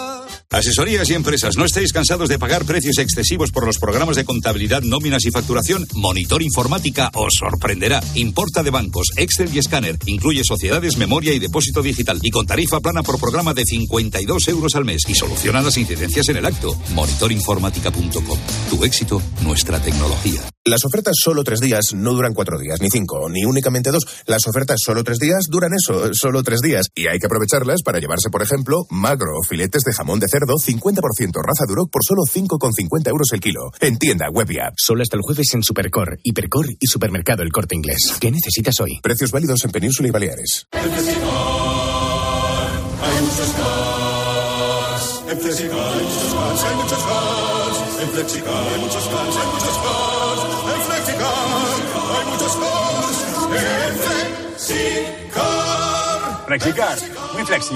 Asesorías y empresas, ¿no estáis cansados de pagar precios excesivos por los programas de contabilidad, nóminas y facturación? Monitor Informática os sorprenderá. Importa de bancos, Excel y escáner. Incluye sociedades, memoria y depósito digital. Y con tarifa plana por programa de 52 euros al mes. Y soluciona las incidencias en el acto. Monitorinformática.com. Tu éxito, nuestra tecnología. Las ofertas solo tres días no duran cuatro días, ni cinco, ni únicamente dos. Las ofertas solo tres días duran eso, solo tres días. Y hay que aprovecharlas para llevarse, por ejemplo, magro, filetes de jamón de cerdo, 50% raza Duroc por solo 5,50 euros el kilo. En tienda, web y app. Solo hasta el jueves en Supercor, Hipercor y Supermercado El Corte Inglés. ¿Qué necesitas hoy? Precios válidos en Península y Baleares. Hay muchos cars. En Flexicar hay muchos cars, hay muchos cars. En Flexicar hay muchos cars, hay muchos cars. En Flexicar hay muchos cars. En Flexicar. Flexicar, muy flexi,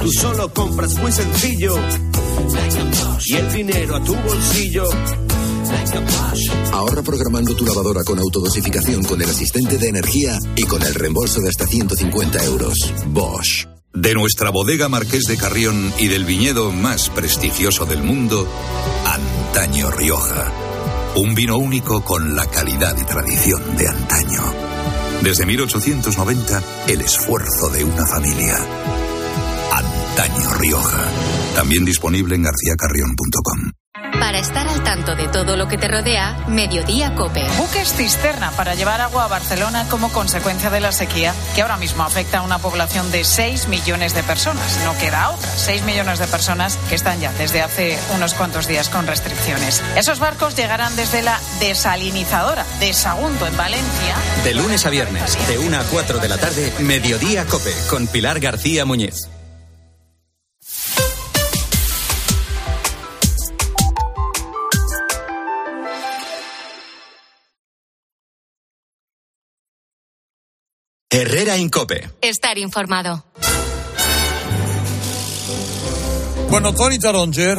Tú solo compras muy sencillo y el dinero a tu bolsillo. Ahorra programando tu lavadora con autodosificación con el asistente de energía y con el reembolso de hasta 150 euros. Bosch. De nuestra bodega Marqués de Carrión y del viñedo más prestigioso del mundo, Antaño Rioja. Un vino único con la calidad y tradición de antaño. Desde 1890, el esfuerzo de una familia. Antaño Rioja. También disponible en garcíacarrión.com. Para estar al tanto de todo lo que te rodea, Mediodía Cope. Buques cisterna para llevar agua a Barcelona como consecuencia de la sequía que ahora mismo afecta a una población de 6 millones de personas. No queda otra. 6 millones de personas que están ya desde hace unos cuantos días con restricciones. Esos barcos llegarán desde la desalinizadora de Sagunto en Valencia. De lunes a viernes, de 1 a 4 de la tarde, Mediodía Cope, con Pilar García Muñiz. Herrera Incope. Estar informado. Bueno, Tony Taronger.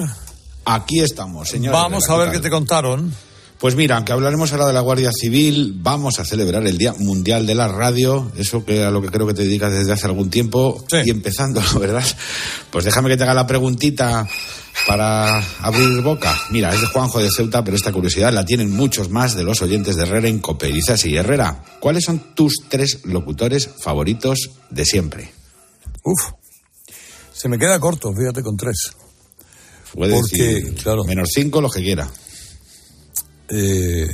Aquí estamos, señor. Vamos Herrera, a ver ¿qué te contaron. Pues mira, aunque hablaremos ahora de la Guardia Civil, vamos a celebrar el Día Mundial de la Radio, eso que a lo que creo que te dedicas desde hace algún tiempo, y empezando, ¿verdad? Pues déjame que te haga la preguntita para abrir boca. Mira, es de Juanjo de Ceuta, pero esta curiosidad la tienen muchos más de los oyentes de Herrera en Cope. Y Dice así, Herrera, ¿cuáles son tus tres locutores favoritos de siempre? Uf, se me queda corto, fíjate, con tres. Puede Porque, decir, claro. menos cinco, los que quiera. Eh,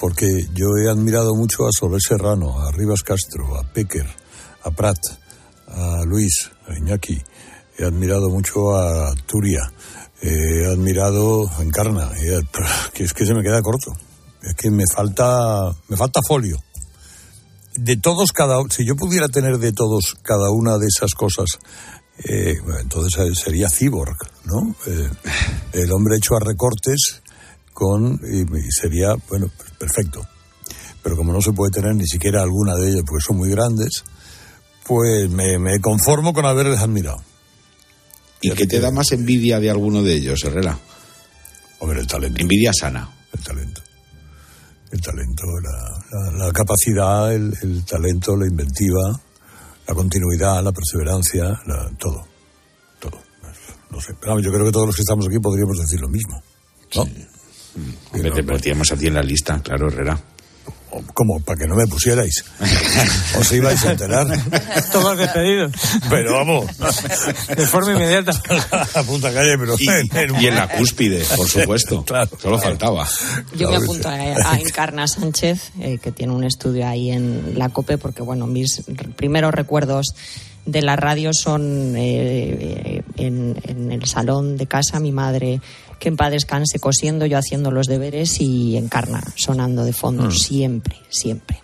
porque yo he admirado mucho a Soler Serrano, a Rivas Castro, a Pecker, a Prat, a Luis, a Iñaki. He admirado mucho a Turia. He admirado a Encarna. Que es que se me queda corto. Es que me falta, me falta folio. De todos cada, si yo pudiera tener de todos cada una de esas cosas, eh, entonces eh, sería cyborg, ¿no? Eh, el hombre hecho a recortes con y, y sería bueno perfecto. Pero como no se puede tener ni siquiera alguna de ellas porque son muy grandes, pues me, me conformo con haberles admirado. ¿Y qué te da más envidia de alguno de ellos, Herrera? Hombre, el talento. Envidia sana. El talento. El talento, la, la- la capacidad, el, el talento, la inventiva, la continuidad, la perseverancia, la- todo. Todo. No sé. Pero yo creo que todos los que estamos aquí podríamos decir lo mismo. ¿No? Hombre, te metíamos a ti en la lista, claro, Herrera. Como para que no me pusierais. Os ibais a enterar. Todos despedidos. Pero vamos. De forma inmediata. a punta calle, pero Y, y en la cúspide, por supuesto. Solo faltaba. Yo me apunto a, a Encarna Sánchez, eh, que tiene un estudio ahí en la COPE, porque bueno, mis primeros recuerdos de la radio son eh, eh, en, en el salón de casa, mi madre que en paz descanse cosiendo, yo haciendo los deberes y Encarna sonando de fondo, Mm. siempre, siempre.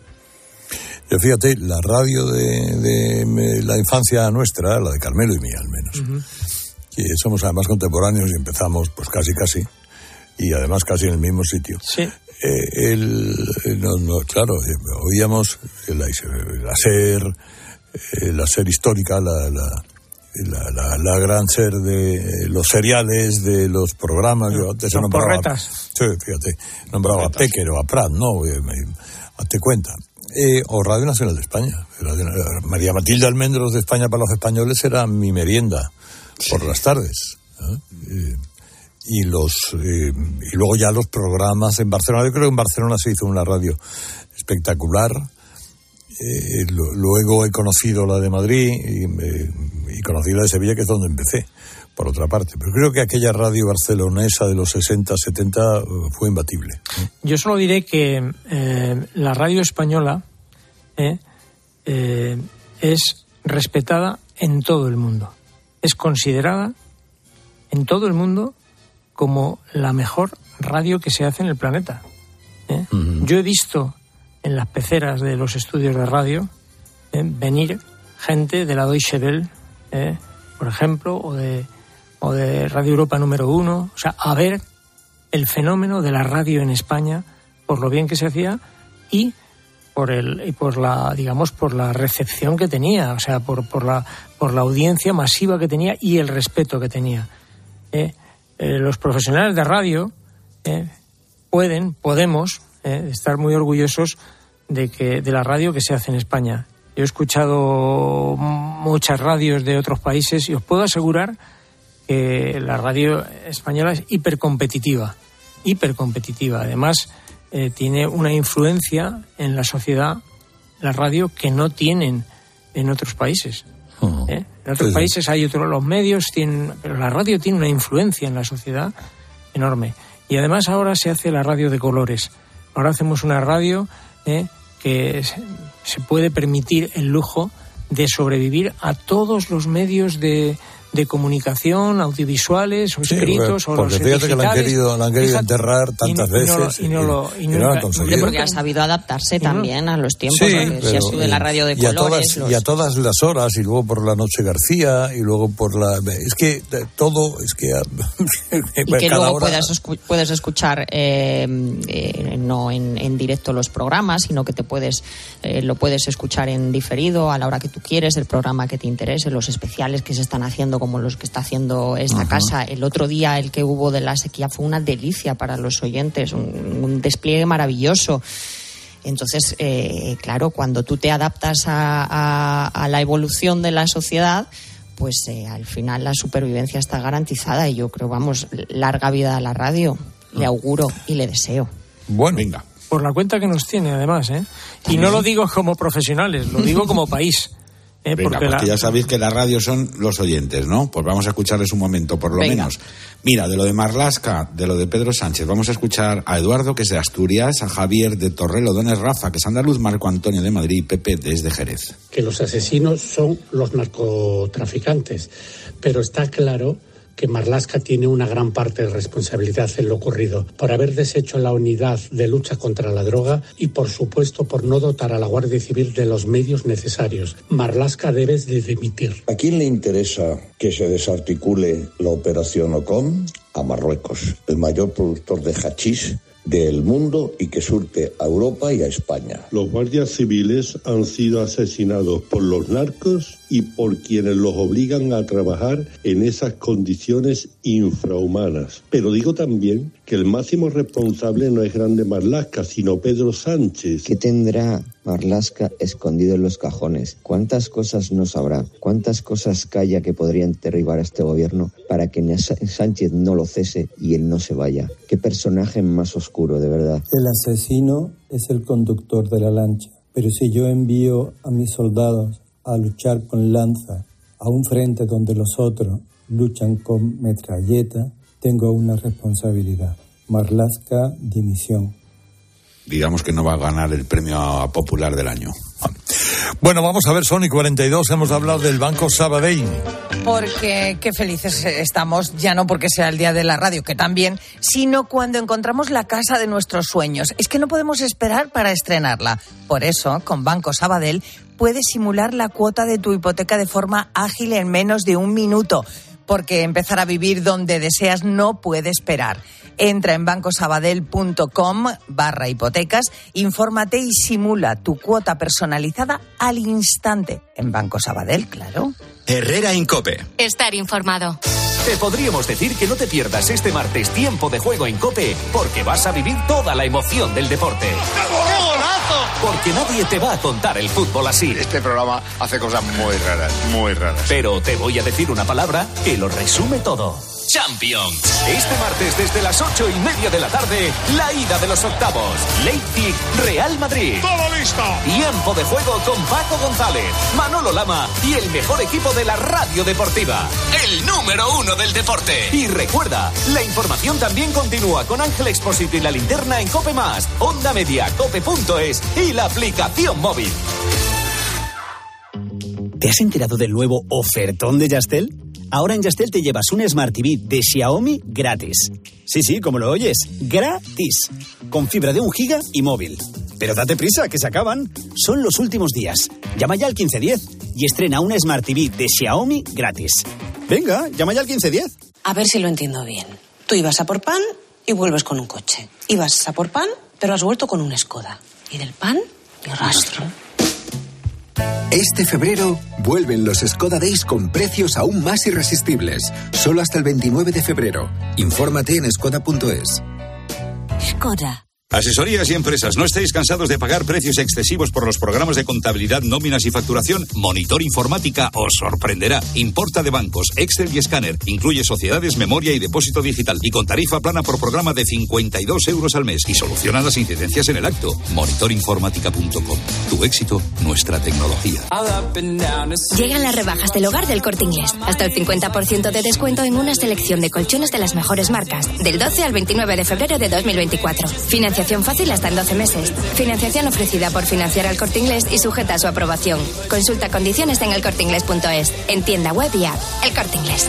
Yo fíjate, la radio de, de me- la infancia nuestra, la de Carmelo y mía al menos, que somos además contemporáneos y empezamos pues casi casi, y además casi en el mismo sitio. Sí. Eh, el, el- no, no, claro, eh, oíamos la, la SER, eh, la SER histórica, la, la, la, la- la gran SER de eh, los seriales, de los programas. Yo antes Los nombraba, porretas. Sí, fíjate, nombraba a Pecker o a Prat, ¿no? Eh, hazte cuenta. Eh, o Radio Nacional de España. Radio- María Matilde Almendros de España para los españoles era mi merienda por las tardes. ¿eh? Eh, y los eh, y luego ya los programas en Barcelona. Yo creo que en Barcelona se hizo una radio espectacular. Eh, luego he conocido la de Madrid y, y conocí la de Sevilla, que es donde empecé, por otra parte. Pero creo que aquella radio barcelonesa de los 60, 70 eh, fue imbatible. Yo solo diré que eh, la radio española eh, eh, es respetada en todo el mundo. Es considerada en todo el mundo como la mejor radio que se hace en el planeta. ¿eh? Yo he visto en las peceras de los estudios de radio ¿eh? venir gente de la Deutsche Welle, ¿eh? por ejemplo, o de, o de Radio Europa número uno, o sea, a ver el fenómeno de la radio en España, por lo bien que se hacía, y por el y por la digamos por la recepción que tenía, o sea, por, por la por la audiencia masiva que tenía y el respeto que tenía. ¿eh? Eh, los profesionales de radio ¿eh? pueden, podemos estar muy orgullosos de que de la radio que se hace en España. Yo he escuchado muchas radios de otros países y os puedo asegurar que la radio española es hipercompetitiva, hipercompetitiva. Además, eh, tiene una influencia en la sociedad, la radio, que no tienen en otros países. Oh. ¿eh? En otros países hay otros, los medios tienen, pero la radio tiene una influencia en la sociedad enorme. Y además ahora se hace la radio de colores. Ahora hacemos una radio ¿eh? que se puede permitir el lujo de sobrevivir a todos los medios de, de comunicación, audiovisuales o escritos o porque los fíjate que la han querido, la han querido Fíjate, enterrar y tantas no- y no lo- veces y no lo- y y no lo han conseguido. Porque ha sabido adaptarse también a los tiempos. Sí, porque si pero, ha sido de la radio de y a colores. todas, los- y a todas las horas y luego por la noche García y luego por la es que de- todo es que y que cada luego hora puedas, escu- puedes escuchar eh, eh, no en, en directo los programas, sino que te puedes eh, lo puedes escuchar en diferido a la hora que tú quieres, el programa que te interese, los especiales que se están haciendo como los que está haciendo esta Ajá. casa. El otro día el que hubo de la sequía fue una delicia para los oyentes, un, un despliegue maravilloso. Entonces, eh, claro, cuando tú te adaptas a, a- a la evolución de la sociedad, pues eh, al final la supervivencia está garantizada y yo creo, vamos, larga vida a la radio. Le auguro y le deseo. Bueno, venga. Por la cuenta que nos tiene, además, ¿eh? Y no lo digo como profesionales, lo digo como país. ¿Eh? Venga, Porque la- ya sabéis que la radio son los oyentes, ¿no? Pues vamos a escucharles un momento, por lo Venga. menos. Mira, de lo de Marlasca, de lo de Pedro Sánchez, vamos a escuchar a Eduardo, que es de Asturias, a Javier de Torrelodones, Rafa, que es andaluz, Marco Antonio de Madrid y Pepe desde Jerez. que los asesinos son los narcotraficantes. Pero está claro que Marlaska tiene una gran parte de responsabilidad en lo ocurrido por haber deshecho la unidad de lucha contra la droga y, por supuesto, por no dotar a la Guardia Civil de los medios necesarios. Marlaska debes de dimitir. ¿A quién le interesa que se desarticule la operación OCOM? A Marruecos, el mayor productor de hachís del mundo y que surte a Europa y a España. Los guardias civiles han sido asesinados por los narcos y por quienes los obligan a trabajar en esas condiciones infrahumanas. Pero digo también que el máximo responsable no es Grande Marlasca, sino Pedro Sánchez. ¿Qué tendrá Marlaska escondido en los cajones? ¿Cuántas cosas no sabrá? ¿Cuántas cosas calla que podrían derribar a este gobierno para que Sánchez no lo cese y él no se vaya? ¿Qué personaje más oscuro, de verdad? El asesino es el conductor de la lancha, pero si yo envío a mis soldados a luchar con lanza a un frente donde los otros luchan con metralleta, tengo una responsabilidad. Marlaska, dimisión. Digamos que no va a ganar el premio a popular del año. Bueno, vamos a ver, Sony 42, hemos hablado del Banco Sabadell. Porque qué felices estamos, ya no porque sea el día de la radio, que también, sino cuando encontramos la casa de nuestros sueños. Es que no podemos esperar para estrenarla. Por eso, con Banco Sabadell, puedes simular la cuota de tu hipoteca de forma ágil en menos de un minuto. Porque empezar a vivir donde deseas no puede esperar. Entra en bancosabadell.com barra hipotecas, infórmate y simula tu cuota personalizada al instante. En Banco Sabadell, claro. Herrera Incope. Estar informado. Te podríamos decir que no te pierdas este martes tiempo de juego en Cope, porque vas a vivir toda la emoción del deporte. Porque nadie te va a contar el fútbol así. Este programa hace cosas muy raras, muy raras. Pero te voy a decir una palabra que lo resume todo. Champions. Este martes desde las ocho y media de la tarde, la ida de los octavos. Leipzig, Real Madrid. ¡Todo listo! Tiempo de juego con Paco González, Manolo Lama y el mejor equipo de la radio deportiva. El número uno del deporte. Y recuerda, la información también continúa con Ángel Expósito y la linterna en Cope Más, Onda Media, Cope.es y la aplicación móvil. ¿Te has enterado del nuevo ofertón de Yastel? Ahora en Yastel te llevas un Smart TV de Xiaomi gratis. Sí, sí, como lo oyes, gratis. Con fibra de un giga y móvil. Pero date prisa, que se acaban. Son los últimos días. Llama ya al 1510 y estrena un Smart TV de Xiaomi gratis. Venga, llama ya al 1510. A ver si lo entiendo bien. Tú ibas a por pan y vuelves con un coche. Ibas a por pan, pero has vuelto con un Skoda. ¿Y del pan? Ni rastro. Este febrero vuelven los Skoda Days con precios aún más irresistibles. Solo hasta el 29 de febrero. Infórmate en skoda.es. Skoda. Asesorías y empresas, ¿no estáis cansados de pagar precios excesivos por los programas de contabilidad, nóminas y facturación? Monitor Informática os sorprenderá. Importa de bancos, Excel y escáner. Incluye sociedades, memoria y depósito digital. Y con tarifa plana por programa de 52 euros al mes. Y soluciona las incidencias en el acto. Monitorinformática.com. Tu éxito, nuestra tecnología. Llegan las rebajas del hogar del corte inglés. Hasta el 50% de descuento en una selección de colchones de las mejores marcas. Del 12 al 29 de febrero de 2024. Financiación fácil hasta en 12 meses. Financiación ofrecida por Financiar al Corte Inglés y sujeta a su aprobación. Consulta condiciones en elcorteinglés.es. En tienda web y app. El Corte Inglés.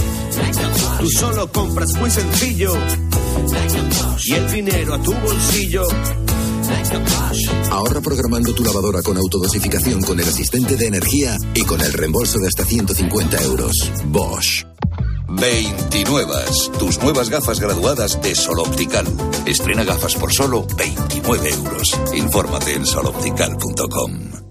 Tú solo compras muy sencillo. Y el dinero a tu bolsillo. Ahorra programando tu lavadora con autodosificación con el asistente de energía y con el reembolso de hasta 150 euros. Bosch. 29. Tus nuevas gafas graduadas de Sol Optical. Estrena gafas por solo 29 euros. Infórmate en soloptical.com.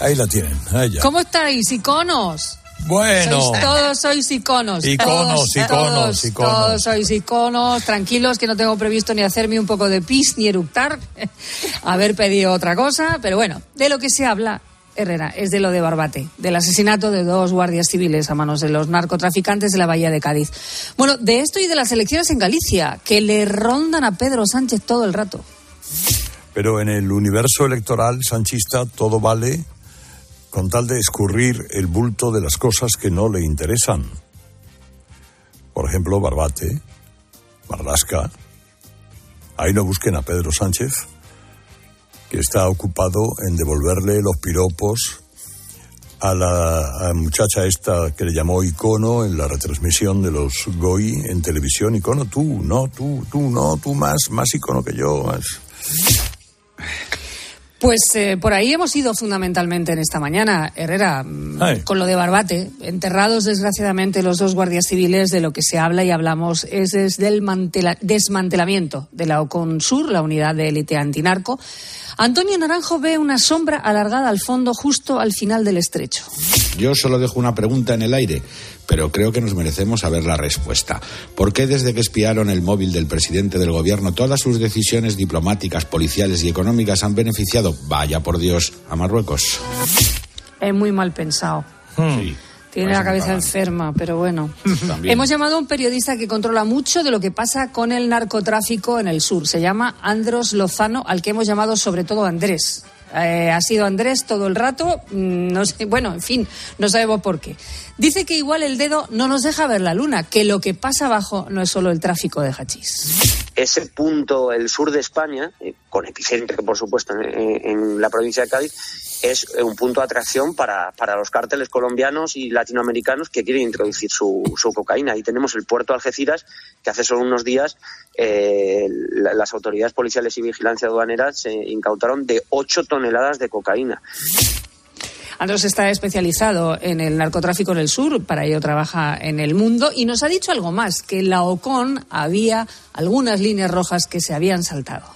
ahí la tienen. ya. ¿Cómo estáis, iconos? Bueno. Sois- todos sois iconos. Iconos, todos, iconos, todos, iconos. Todos sois iconos. Tranquilos, que no tengo previsto ni hacerme un poco de pis ni eructar. Haber pedido otra cosa. Pero bueno, de lo que se habla, Herrera, es de lo de Barbate, del asesinato de dos guardias civiles a manos de los narcotraficantes de la Bahía de Cádiz. Bueno, de esto y de las elecciones en Galicia, que le rondan a Pedro Sánchez todo el rato. Pero en el universo electoral sanchista todo vale con tal de escurrir el bulto de las cosas que no le interesan. Por ejemplo, Barbate, Marlasca. Ahí no busquen a Pedro Sánchez, que está ocupado en devolverle los piropos a la muchacha esta que le llamó icono en la retransmisión de los GOI en televisión. Icono, tú, no, tú, tú, no, tú más, más icono que yo. Más. Pues eh, por ahí hemos ido fundamentalmente en esta mañana, Herrera, mm, Ay. con lo de Barbate. Enterrados desgraciadamente los dos guardias civiles, de lo que se habla y hablamos es desde el mantela- desmantelamiento de la OCONSUR, la unidad de élite antinarco. Antonio Naranjo ve una sombra alargada al fondo justo al final del estrecho. Yo solo dejo una pregunta en el aire, pero creo que nos merecemos saber la respuesta. ¿Por qué desde que espiaron el móvil del presidente del gobierno todas sus decisiones diplomáticas, policiales y económicas han beneficiado, vaya por Dios, a Marruecos? Es muy mal pensado. Sí. Tiene la cabeza enferma, pero bueno. También. Hemos llamado a un periodista que controla mucho de lo que pasa con el narcotráfico en el sur. Se llama Andros Lozano, al que hemos llamado sobre todo Andrés. Eh, ha sido Andrés todo el rato, mm, no sé, bueno, en fin, no sabemos por qué. Dice que igual el dedo no nos deja ver la luna, que lo que pasa abajo no es solo el tráfico de hachís. ese punto, el sur de España, eh, con epicentro, por supuesto, en, en la provincia de Cádiz, es eh, un punto de atracción para, para los cárteles colombianos y latinoamericanos que quieren introducir su, su cocaína. Y tenemos el puerto de Algeciras, que hace solo unos días eh, la- las autoridades policiales y vigilancia aduanera se incautaron de 8 toneladas de cocaína. Andros está especializado en el narcotráfico en el sur, para ello trabaja en el mundo y nos ha dicho algo más, que en la OCON había algunas líneas rojas que se habían saltado.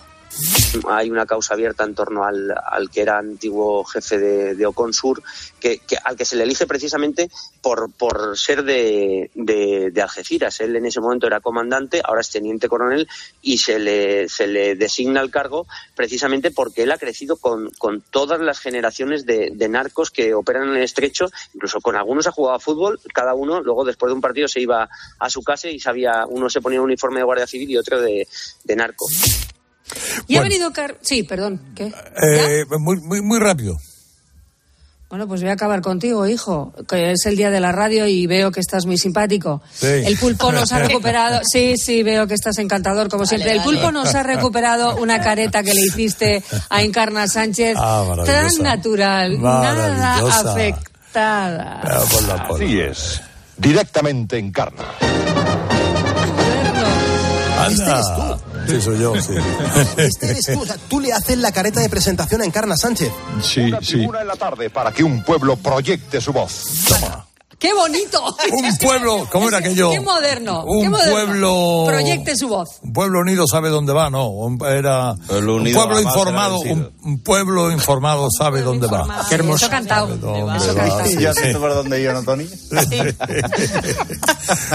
Hay una causa abierta en torno al, al que era antiguo jefe de, de Ocon Sur, que, que- al que se le elige precisamente por, por ser de, de- Algeciras. Él en ese momento era comandante, ahora es teniente coronel y se le, se le designa el cargo precisamente porque él ha crecido con, con todas las generaciones de, narcos que operan en el estrecho, incluso con algunos ha jugado fútbol, cada uno luego después de un partido se iba a su casa y sabía, uno se ponía un uniforme de guardia civil y otro de narco. Y ha venido Car... Sí, perdón, ¿qué? Eh, muy, muy, muy rápido. Bueno, pues voy a acabar contigo, hijo, que es el día de la radio y veo que estás muy simpático. Sí. El pulpo nos ha recuperado, sí, sí, veo que estás encantador como siempre. El pulpo nos ha recuperado una careta que le hiciste a Encarna Sánchez Ah, tan natural, nada afectada. Ah. Así es. Directamente encarna. Anda. Sí, soy yo, sí. Este eres tú, o sea, tú le haces la careta de presentación a Encarna Sánchez. Sí, Una tribuna en la tarde para que un pueblo proyecte su voz. ¡Qué bonito! Un pueblo, ¿cómo era aquello? ¡Qué moderno! Un qué moderno. pueblo- Proyecte su voz. Un pueblo unido sabe dónde va, ¿no? Un- Era Pueblo un unido pueblo informado, un, un pueblo informado sabe dónde va. Qué hermoso. Eso cantado. ¿Dónde Eso va? cantado. Sí, ¿Ya has por dónde yo, no, Tony?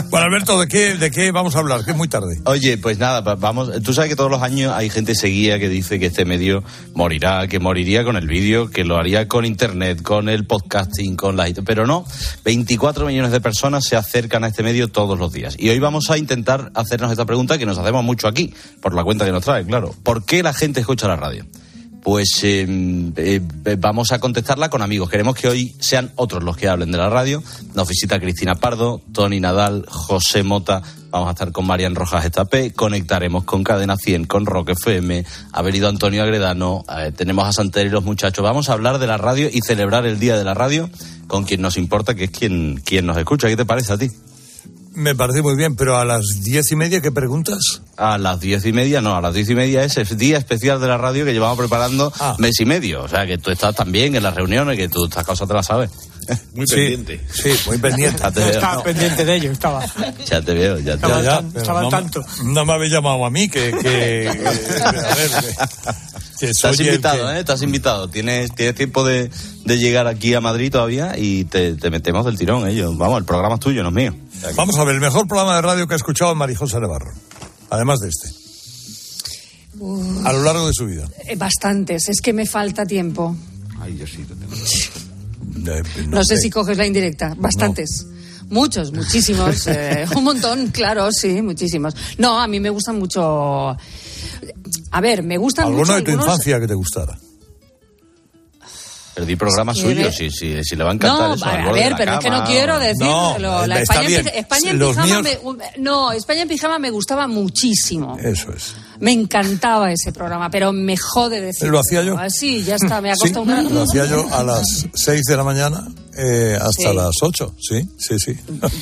Bueno, Alberto, ¿de qué, ¿de qué vamos a hablar? Que es muy tarde. Oye, pues nada, va- vamos. Tú sabes que todos los años hay gente seguía que dice que este medio morirá, que moriría con el vídeo, que lo haría con internet, con el podcasting, con la. Pero no, 24 millones de personas se acercan a este medio todos los días. Y hoy vamos a intentar hacernos esta pregunta que nos hacemos mucho aquí, por la cuenta que nos trae, claro. ¿Por qué la gente escucha la radio? Pues eh, eh, vamos a contestarla con amigos. Queremos que hoy sean otros los que hablen de la radio. Nos visita Cristina Pardo, Tony Nadal, José Mota. Vamos a estar con Marian Rojas Estapé. Conectaremos con Cadena 100, con Rock FM. Ha venido Antonio Agredano. eh, tenemos a Santer y los muchachos. Vamos a hablar de la radio y celebrar el Día de la Radio con quien nos importa, que es quien, quien nos escucha. ¿Qué te parece a ti? Me parece muy bien, pero a las diez y media, ¿qué preguntas? A las diez y media, no, a las diez y media es el día especial de la radio que llevamos preparando Ah. mes y medio. O sea, que tú estás también en las reuniones, que tú estas cosas te las sabes. Muy Sí, pendiente. Sí, muy pendiente. Ya te veo, Estaba pendiente de ello, estaba. ya te veo, ya te Estaba veo. tan- estaba no, tanto. no me habéis llamado a mí, que... que, que- a ver, que- que soy Estás invitado, que- ¿eh? Estás invitado. Tienes, tienes tiempo de, de llegar aquí a Madrid todavía y te, te metemos del tirón, ellos. Vamos, el programa es tuyo, no es mío. Vamos a ver, el mejor programa de radio que ha escuchado Marijosa Navarro, además de este, a lo largo de su vida. Eh, Bastantes, es que me falta tiempo. Ay, yo sí, lo tengo. Eh, No, sé si coges la indirecta. Bastantes. Muchos, muchísimos. eh, un montón, claro, sí, muchísimos. No, a mí me gustan mucho. A ver, me gustan ¿Alguno mucho de tu algunos- infancia que te gustara? Perdí programas Es que suyos, ve- si, si, si le va a encantar No, eso. a, al a ver, pero es que no cama. quiero decirlo. No, la está España, en España en Los pijama míos- me, no, España en pijama me gustaba muchísimo. Eso es. Me encantaba ese programa, pero me jode decir. ¿Lo hacía yo? Sí, ya está, me ha Sí, costado un lo hacía yo a las 6 de la mañana eh, hasta Sí. las 8. Sí, sí, sí.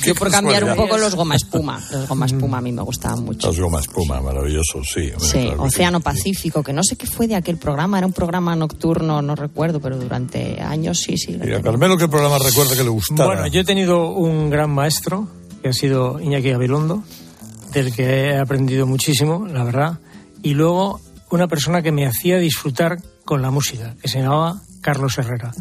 Yo por cambiar un poco los goma espuma. Los goma espuma a mí me gustaban mucho. Los goma espuma, maravillosos, sí. Sí, claro que Océano Pacífico, que no sé qué fue de aquel programa, era un programa nocturno, no recuerdo, pero durante años sí, sí. lo Y a tenía. Carmelo, ¿qué programa recuerda que le gustara? Bueno, yo he tenido un gran maestro, que ha sido Iñaki Gabilondo, del que he aprendido muchísimo, la verdad. Y luego una persona que me hacía disfrutar con la música, que se llamaba Carlos Herrera.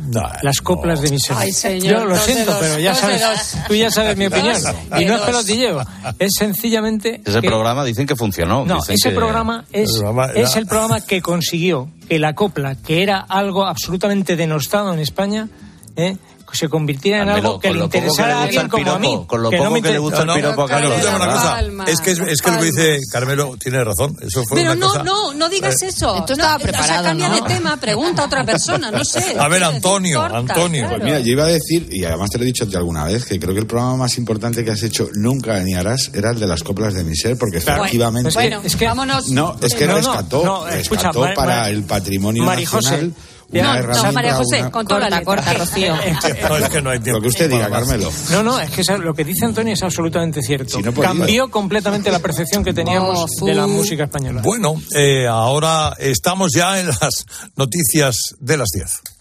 Las coplas de mi ser. Ay, señor, Yo lo siento, dos, pero ya sabes, tú ya sabes mi opinión. Dos Y no es pelotilleo, es sencillamente... Ese que- programa dicen que funcionó. No, dicen ese que- programa es, El programa era- es el programa que consiguió que la copla, que era algo absolutamente denostado en España, ¿eh? Se convirtiera en Carmelo, algo que le interesara le a alguien como a mí. con lo que no poco me que le gusta el No, no, piropo a Carmelo, Carlos Es que, es, es que lo que dice Carmelo tiene razón. Eso fue Pero una no, cosa... no, no digas Eh, eso. Esto estaba No, o sea, preparado, cambia ¿no? de tema, pregunta a otra persona, no sé. A ver, ¿Qué Antonio? Antonio. Claro. Pues Mira, yo iba a decir, y además te lo he dicho alguna vez, que creo que el programa más importante que has hecho nunca ni harás era el de las coplas de Miser, porque Claro. efectivamente... Bueno, Es que- vámonos. No, es que No, no, rescató, no, rescató para el patrimonio nacional no, no, María José, con toda la corta, Rocío. no, es que no hay tiempo. Lo que usted diga, Carmelo. No, no, es que lo que dice Antonio es absolutamente cierto. Cambió completamente la percepción que teníamos oh, de la música española. Bueno, eh, ahora estamos ya en las noticias de las 10.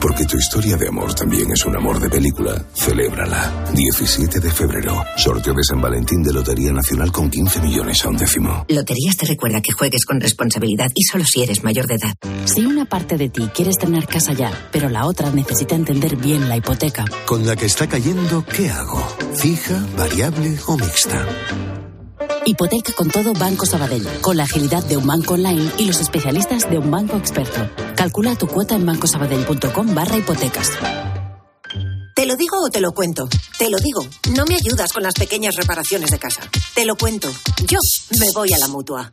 Porque tu historia de amor también es un amor de película. Celébrala. 17 de febrero. Sorteo de San Valentín de Lotería Nacional con 15 millones a un décimo. Loterías te recuerda que juegues con responsabilidad y solo si eres mayor de edad. Si una parte de ti quieres tener casa ya, pero la otra necesita entender bien la hipoteca. Con la que está cayendo, ¿qué hago? ¿Fija, variable o mixta? Hipoteca con todo Banco Sabadell, con la agilidad de un banco online y los especialistas de un banco experto. Calcula tu cuota en bancosabadell.com barra hipotecas. ¿Te lo digo o te lo cuento? Te lo digo. No me ayudas con las pequeñas reparaciones de casa. Te lo cuento. Yo me voy a la mutua.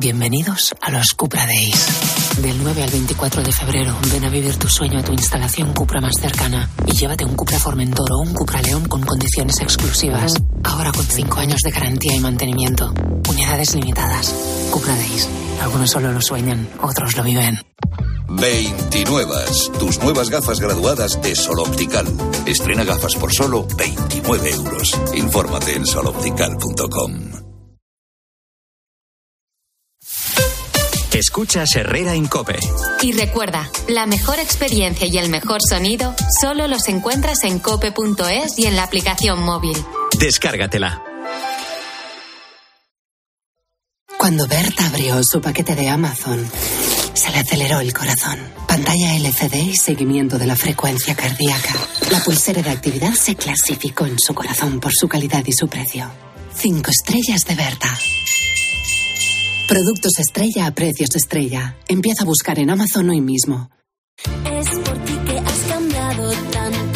bienvenidos a los Cupra Days. Del 9 al 24 de febrero, ven a vivir tu sueño a tu instalación Cupra más cercana y llévate un Cupra Formentor o un Cupra León con condiciones exclusivas. Ahora con 5 años de garantía y mantenimiento. Unidades limitadas. Cupra Days. Algunos solo lo sueñan, otros lo viven. 29. Tus nuevas gafas graduadas de Sol Optical. Estrena gafas por solo 29 euros. Infórmate en soloptical.com. Escuchas Herrera en Cope. Y recuerda, la mejor experiencia y el mejor sonido solo los encuentras en cope.es y en la aplicación móvil. Descárgatela. Cuando Berta abrió su paquete de Amazon, se le aceleró el corazón. Pantalla LCD y seguimiento de la frecuencia cardíaca. La pulsera de actividad se clasificó en su corazón por su calidad y su precio. Cinco estrellas de Berta. Productos estrella a precios estrella. Empieza a buscar en Amazon hoy mismo. Es por ti que has cambiado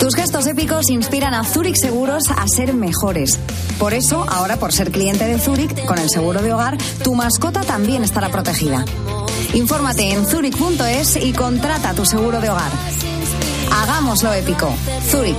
Tus gestos épicos inspiran a Zurich Seguros a ser mejores. Por eso, ahora por ser cliente de Zurich, con el seguro de hogar, tu mascota también estará protegida. Infórmate en zurich.es y contrata tu seguro de hogar. Hagámoslo épico. Zurich.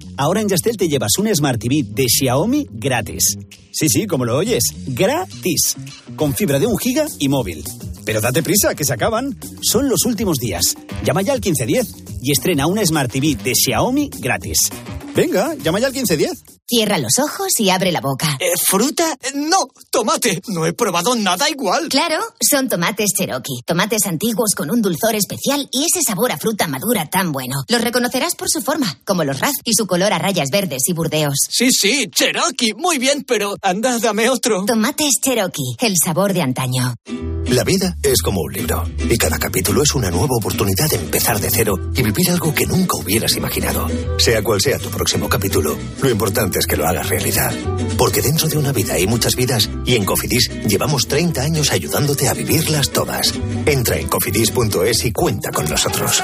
Ahora en Yastel te llevas un Smart TV de Xiaomi gratis. Sí, sí, como lo oyes, gratis. Con fibra de un giga y móvil. Pero date prisa, que se acaban. Son los últimos días. Llama ya al 1510 y estrena una Smart TV de Xiaomi gratis. Venga, llama ya al 1510. Cierra los ojos y abre la boca. Eh, ¿Fruta? No, tomate. No he probado nada igual. Claro, son tomates Cherokee. Tomates antiguos con un dulzor especial y ese sabor a fruta madura tan bueno. Los reconocerás por su forma, como los raz y su color a rayas verdes y burdeos. Sí, sí, Cherokee. Muy bien, pero anda, dame otro. Tomates Cherokee, el sabor de antaño. La vida es como un libro y cada capítulo es una nueva oportunidad de empezar de cero y vivir algo que nunca hubieras imaginado. Sea cual sea tu próximo capítulo, lo importante es que lo hagas realidad. Porque dentro de una vida hay muchas vidas y en Cofidis llevamos 30 años ayudándote a vivirlas todas. Entra en cofidis.es y cuenta con nosotros.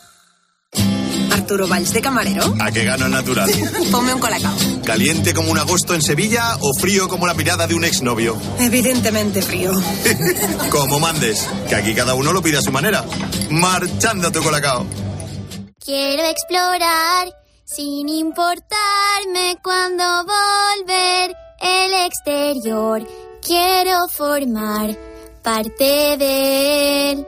Arturo Valls de camarero. ¿A qué gano natural? Ponme un colacao. ¿Caliente como un agosto en Sevilla o frío como la mirada de un exnovio? Evidentemente frío. como mandes, que aquí cada uno lo pide a su manera. Marchando tu colacao. Quiero explorar sin importarme cuando volver el exterior. Quiero formar parte de él.